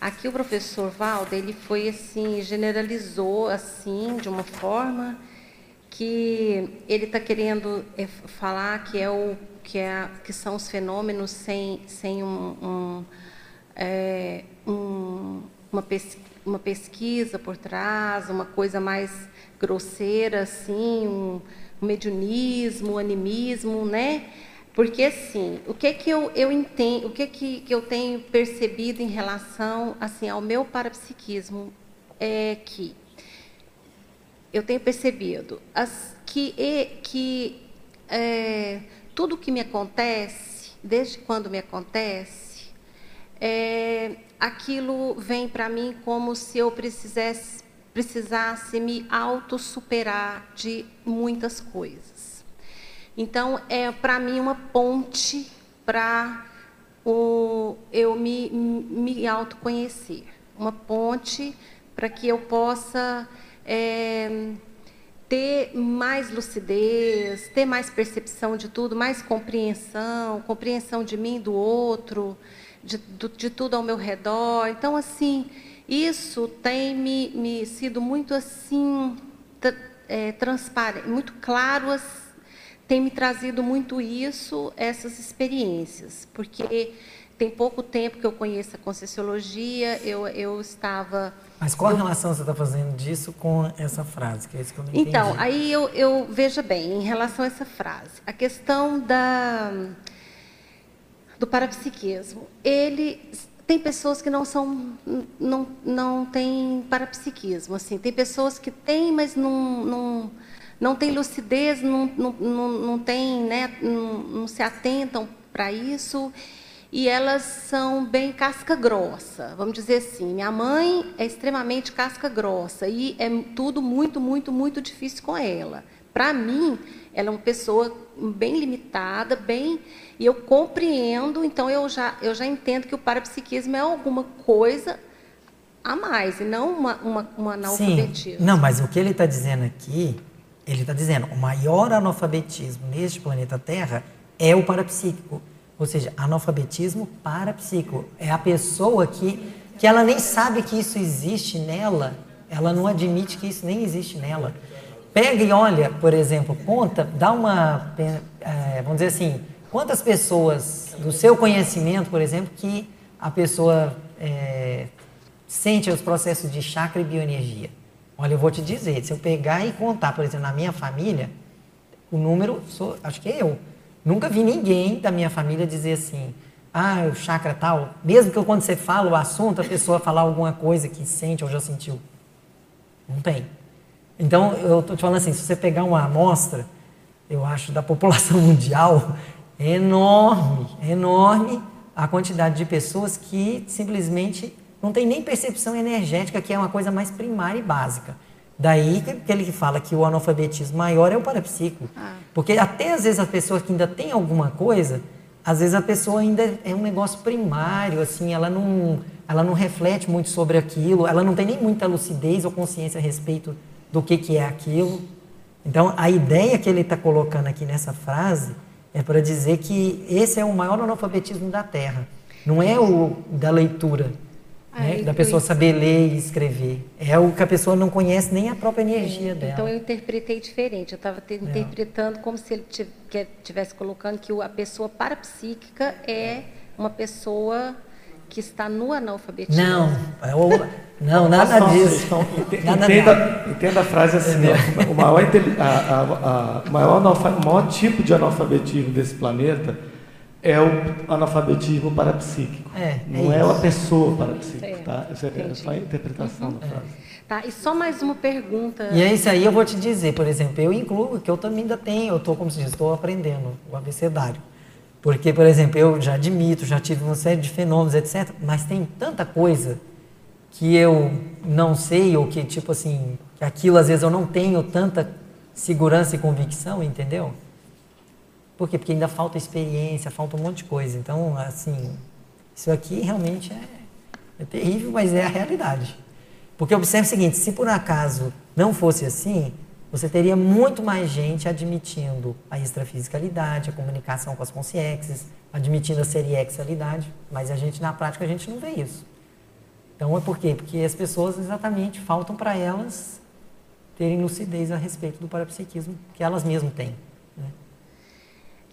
aqui o professor Valdo ele foi assim generalizou assim de uma forma que ele está querendo é, falar que é o que é que são os fenômenos sem sem um, um, é, um uma, pes, uma pesquisa por trás, uma coisa mais grosseira assim, um, um mediunismo, um animismo, né? Porque assim, o que que eu, eu entendo, o que que, que eu tenho percebido em relação assim ao meu parapsiquismo é que eu tenho percebido as, que, que é, tudo que me acontece, desde quando me acontece, é, aquilo vem para mim como se eu precisasse, precisasse me autossuperar de muitas coisas. Então, é para mim uma ponte para eu me, me autoconhecer. Uma ponte para que eu possa é, ter mais lucidez, ter mais percepção de tudo, mais compreensão, compreensão de mim, do outro, de, de tudo ao meu redor. Então, assim, isso tem me, me sido muito assim é, transparente, muito claro, tem me trazido muito isso, essas experiências, porque tem pouco tempo que eu conheço a Conscienciologia, eu, eu estava... Mas qual a relação você está fazendo disso com essa frase? Que é isso que eu não então, entendi. aí eu, eu veja bem, em relação a essa frase, a questão da, do parapsiquismo, ele tem pessoas que não são não não têm parapsiquismo assim tem pessoas que têm mas não não, não têm lucidez não não, não, não tem né não, não se atentam para isso e elas são bem casca grossa, vamos dizer assim. Minha mãe é extremamente casca grossa e é tudo muito, muito, muito difícil com ela. Para mim, ela é uma pessoa bem limitada, bem e eu compreendo, então eu já eu já entendo que o parapsiquismo é alguma coisa a mais e não uma, uma, uma analfabetismo. Sim. Não, mas o que ele está dizendo aqui, ele está dizendo o maior analfabetismo neste planeta Terra é o parapsíquico. Ou seja, analfabetismo parapsíquico. É a pessoa que, que ela nem sabe que isso existe nela, ela não admite que isso nem existe nela. Pega e olha, por exemplo, conta, dá uma. É, vamos dizer assim, quantas pessoas do seu conhecimento, por exemplo, que a pessoa é, sente os processos de chakra e bioenergia? Olha, eu vou te dizer, se eu pegar e contar, por exemplo, na minha família, o número, sou, acho que é eu. Nunca vi ninguém da minha família dizer assim, ah, o chakra tal. Mesmo que quando você fala o assunto, a pessoa falar alguma coisa que sente ou já sentiu. Não tem. Então, eu estou te falando assim, se você pegar uma amostra, eu acho, da população mundial, é enorme, é enorme a quantidade de pessoas que simplesmente não tem nem percepção energética, que é uma coisa mais primária e básica. Daí que ele fala que o analfabetismo maior é o parapsíquico. Ah. Porque até às vezes as pessoas que ainda têm alguma coisa, às vezes a pessoa ainda é um negócio primário, assim, ela não, ela não reflete muito sobre aquilo, ela não tem nem muita lucidez ou consciência a respeito do que, que é aquilo. Então, a ideia que ele está colocando aqui nessa frase é para dizer que esse é o maior analfabetismo da Terra. Não é o da leitura, né? da pessoa saber ler e escrever. É o que a pessoa não conhece nem a própria energia dela. Então eu interpretei diferente. Eu estava é. interpretando como se ele estivesse colocando que a pessoa parapsíquica é uma pessoa que está no analfabetismo. Não, é o, não, nada disso. Então, nada entenda, entenda a frase assim: é. o, maior, a, a, a, maior o maior tipo de analfabetismo desse planeta é o analfabetismo parapsíquico. É, é não é, é a pessoa parapsíquica, é, tá? Essa é só a interpretação uhum. da frase. Tá, e só mais uma pergunta. E é isso aí, eu vou te dizer, por exemplo, eu incluo que eu também ainda tenho, eu estou, como se diz, estou aprendendo o abecedário. Porque, por exemplo, eu já admito, já tive uma série de fenômenos, etc. Mas tem tanta coisa que eu não sei, ou que, tipo assim, aquilo às vezes eu não tenho tanta segurança e convicção, entendeu? Por quê? Porque ainda falta experiência, falta um monte de coisa. Então, assim, isso aqui realmente é, é terrível, mas é a realidade. Porque observe o seguinte: se por acaso não fosse assim, você teria muito mais gente admitindo a extrafisicalidade, a comunicação com as consciências, admitindo a seriexalidade, mas a gente, na prática, a gente não vê isso. Então, é por quê? Porque as pessoas, exatamente, faltam para elas terem lucidez a respeito do parapsiquismo que elas mesmas têm.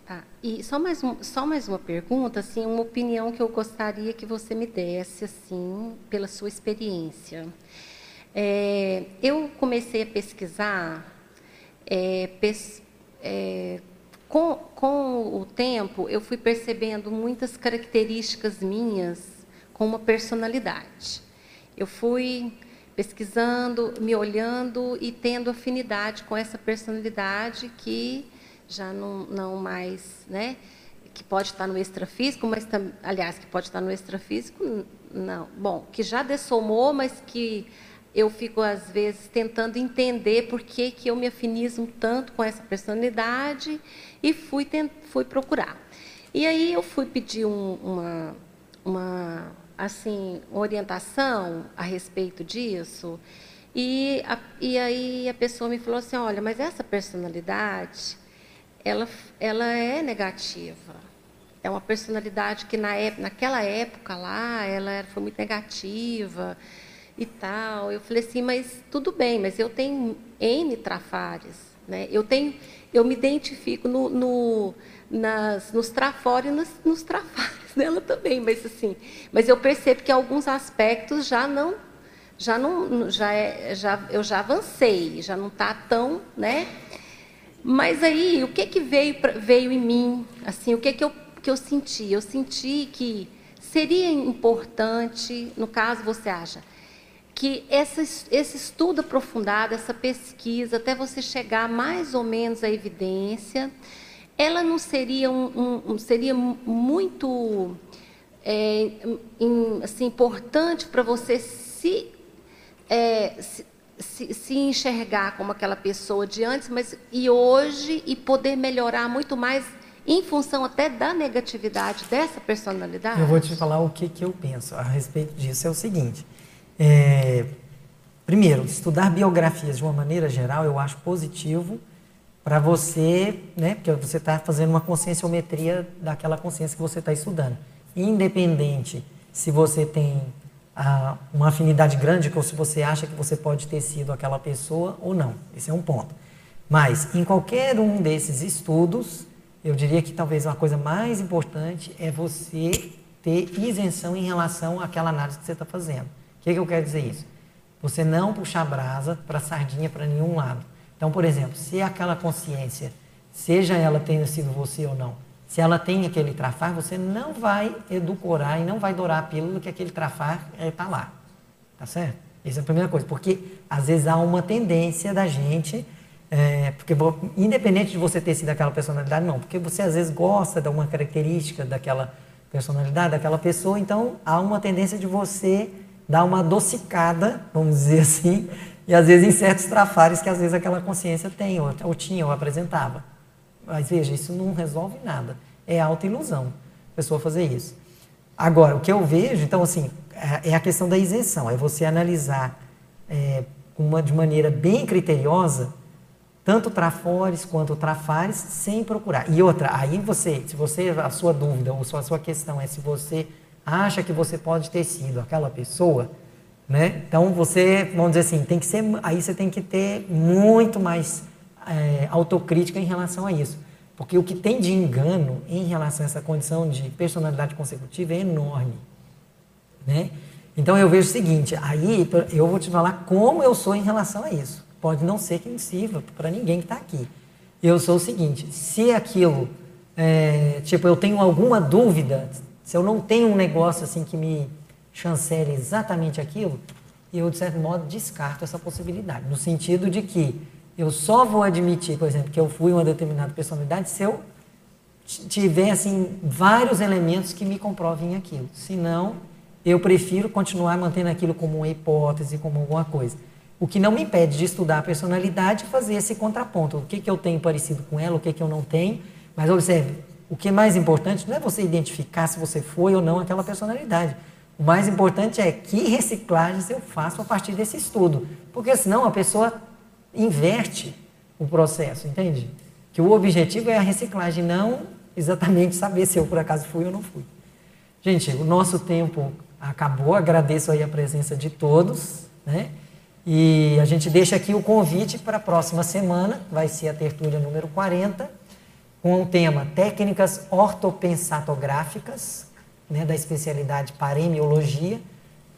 Tá. E só mais, um, só mais uma pergunta, assim, uma opinião que eu gostaria que você me desse, assim, pela sua experiência. É, eu comecei a pesquisar é, pes, é, com, com o tempo, eu fui percebendo muitas características minhas com uma personalidade. Eu fui pesquisando, me olhando e tendo afinidade com essa personalidade que já não, não mais, né, que pode estar no extrafísico, mas aliás, que pode estar no extrafísico, não, bom, que já dessomou, mas que eu fico, às vezes, tentando entender por que, que eu me afinizo tanto com essa personalidade e fui, tent, fui procurar. E aí eu fui pedir um, uma, uma, assim, orientação a respeito disso, e, a, e aí a pessoa me falou assim, olha, mas essa personalidade, ela, ela é negativa. É uma personalidade que na, naquela época lá, ela foi muito negativa, e tal. Eu falei assim, mas tudo bem, mas eu tenho N trafares. Né? Eu, tenho, eu me identifico no, no, nas, nos trafores e nos, nos trafares dela também, mas assim, mas eu percebo que alguns aspectos já não, já não, já é, já, eu já avancei, já não está tão, né? Mas aí, o que que veio, veio em mim? Assim, o que que eu, que eu senti? Eu senti que seria importante, no caso, você acha, que essa, esse estudo aprofundado, essa pesquisa, até você chegar mais ou menos à evidência, ela não seria, um, um seria muito é, assim, importante para você se, é, se, se, se, enxergar como aquela pessoa de antes, mas e hoje e poder melhorar muito mais em função até da negatividade dessa personalidade? Eu vou te falar o que, que eu penso a respeito disso. É o seguinte. É, primeiro, estudar biografias de uma maneira geral eu acho positivo para você, né, porque você está fazendo uma conscienciometria daquela consciência que você está estudando. Independente se você tem ah, uma afinidade grande ou se você acha que você pode ter sido aquela pessoa ou não. Esse é um ponto. Mas, em qualquer um desses estudos, eu diria que talvez uma coisa mais importante é você ter isenção em relação àquela análise que você está fazendo que, que eu quero dizer isso? Você não puxar brasa para sardinha para nenhum lado. Então, por exemplo, se aquela consciência, seja ela tendo sido você ou não, se ela tem aquele trafar, você não vai edulcorar e não vai dourar a pílula que aquele trafar está é, lá. Tá certo? Essa é a primeira coisa. Porque às vezes há uma tendência da gente, é, porque independente de você ter sido aquela personalidade, não, porque você às vezes gosta de uma característica daquela personalidade, daquela pessoa, então há uma tendência de você dá uma adocicada, vamos dizer assim, e às vezes em certos trafares que às vezes aquela consciência tem, ou, ou tinha, ou apresentava. Mas veja, isso não resolve nada. É autoilusão a pessoa fazer isso. Agora, o que eu vejo, então, assim, é, é a questão da isenção, é você analisar é, uma, de maneira bem criteriosa tanto trafores quanto trafares sem procurar. E outra, aí você, se você, a sua dúvida ou a sua questão é se você acha que você pode ter sido aquela pessoa, né? Então você, vamos dizer assim, tem que ser, aí você tem que ter muito mais é, autocrítica em relação a isso. Porque o que tem de engano em relação a essa condição de personalidade consecutiva é enorme. Né? Então eu vejo o seguinte, aí eu vou te falar como eu sou em relação a isso. Pode não ser que me sirva para ninguém que está aqui. Eu sou o seguinte, se aquilo, é, tipo, eu tenho alguma dúvida, se eu não tenho um negócio assim que me chancele exatamente aquilo, eu, de certo modo, descarto essa possibilidade. No sentido de que eu só vou admitir, por exemplo, que eu fui uma determinada personalidade se eu tiver, assim, vários elementos que me comprovem aquilo. Senão, eu prefiro continuar mantendo aquilo como uma hipótese, como alguma coisa. O que não me impede de estudar a personalidade e fazer esse contraponto. O que, que eu tenho parecido com ela, o que, que eu não tenho. Mas observe, o que é mais importante não é você identificar se você foi ou não aquela personalidade. O mais importante é que reciclagens eu faço a partir desse estudo. Porque senão a pessoa inverte o processo, entende? Que o objetivo é a reciclagem, não exatamente saber se eu por acaso fui ou não fui. Gente, o nosso tempo acabou. Agradeço aí a presença de todos, né? E a gente deixa aqui o convite para a próxima semana, vai ser a tertúlia número 40, com o tema Técnicas Ortopensatográficas, né, da especialidade Paremiologia,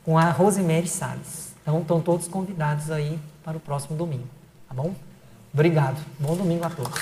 com a Rosemary Salles. Então, estão todos convidados aí para o próximo domingo, tá bom? Obrigado. Bom domingo a todos.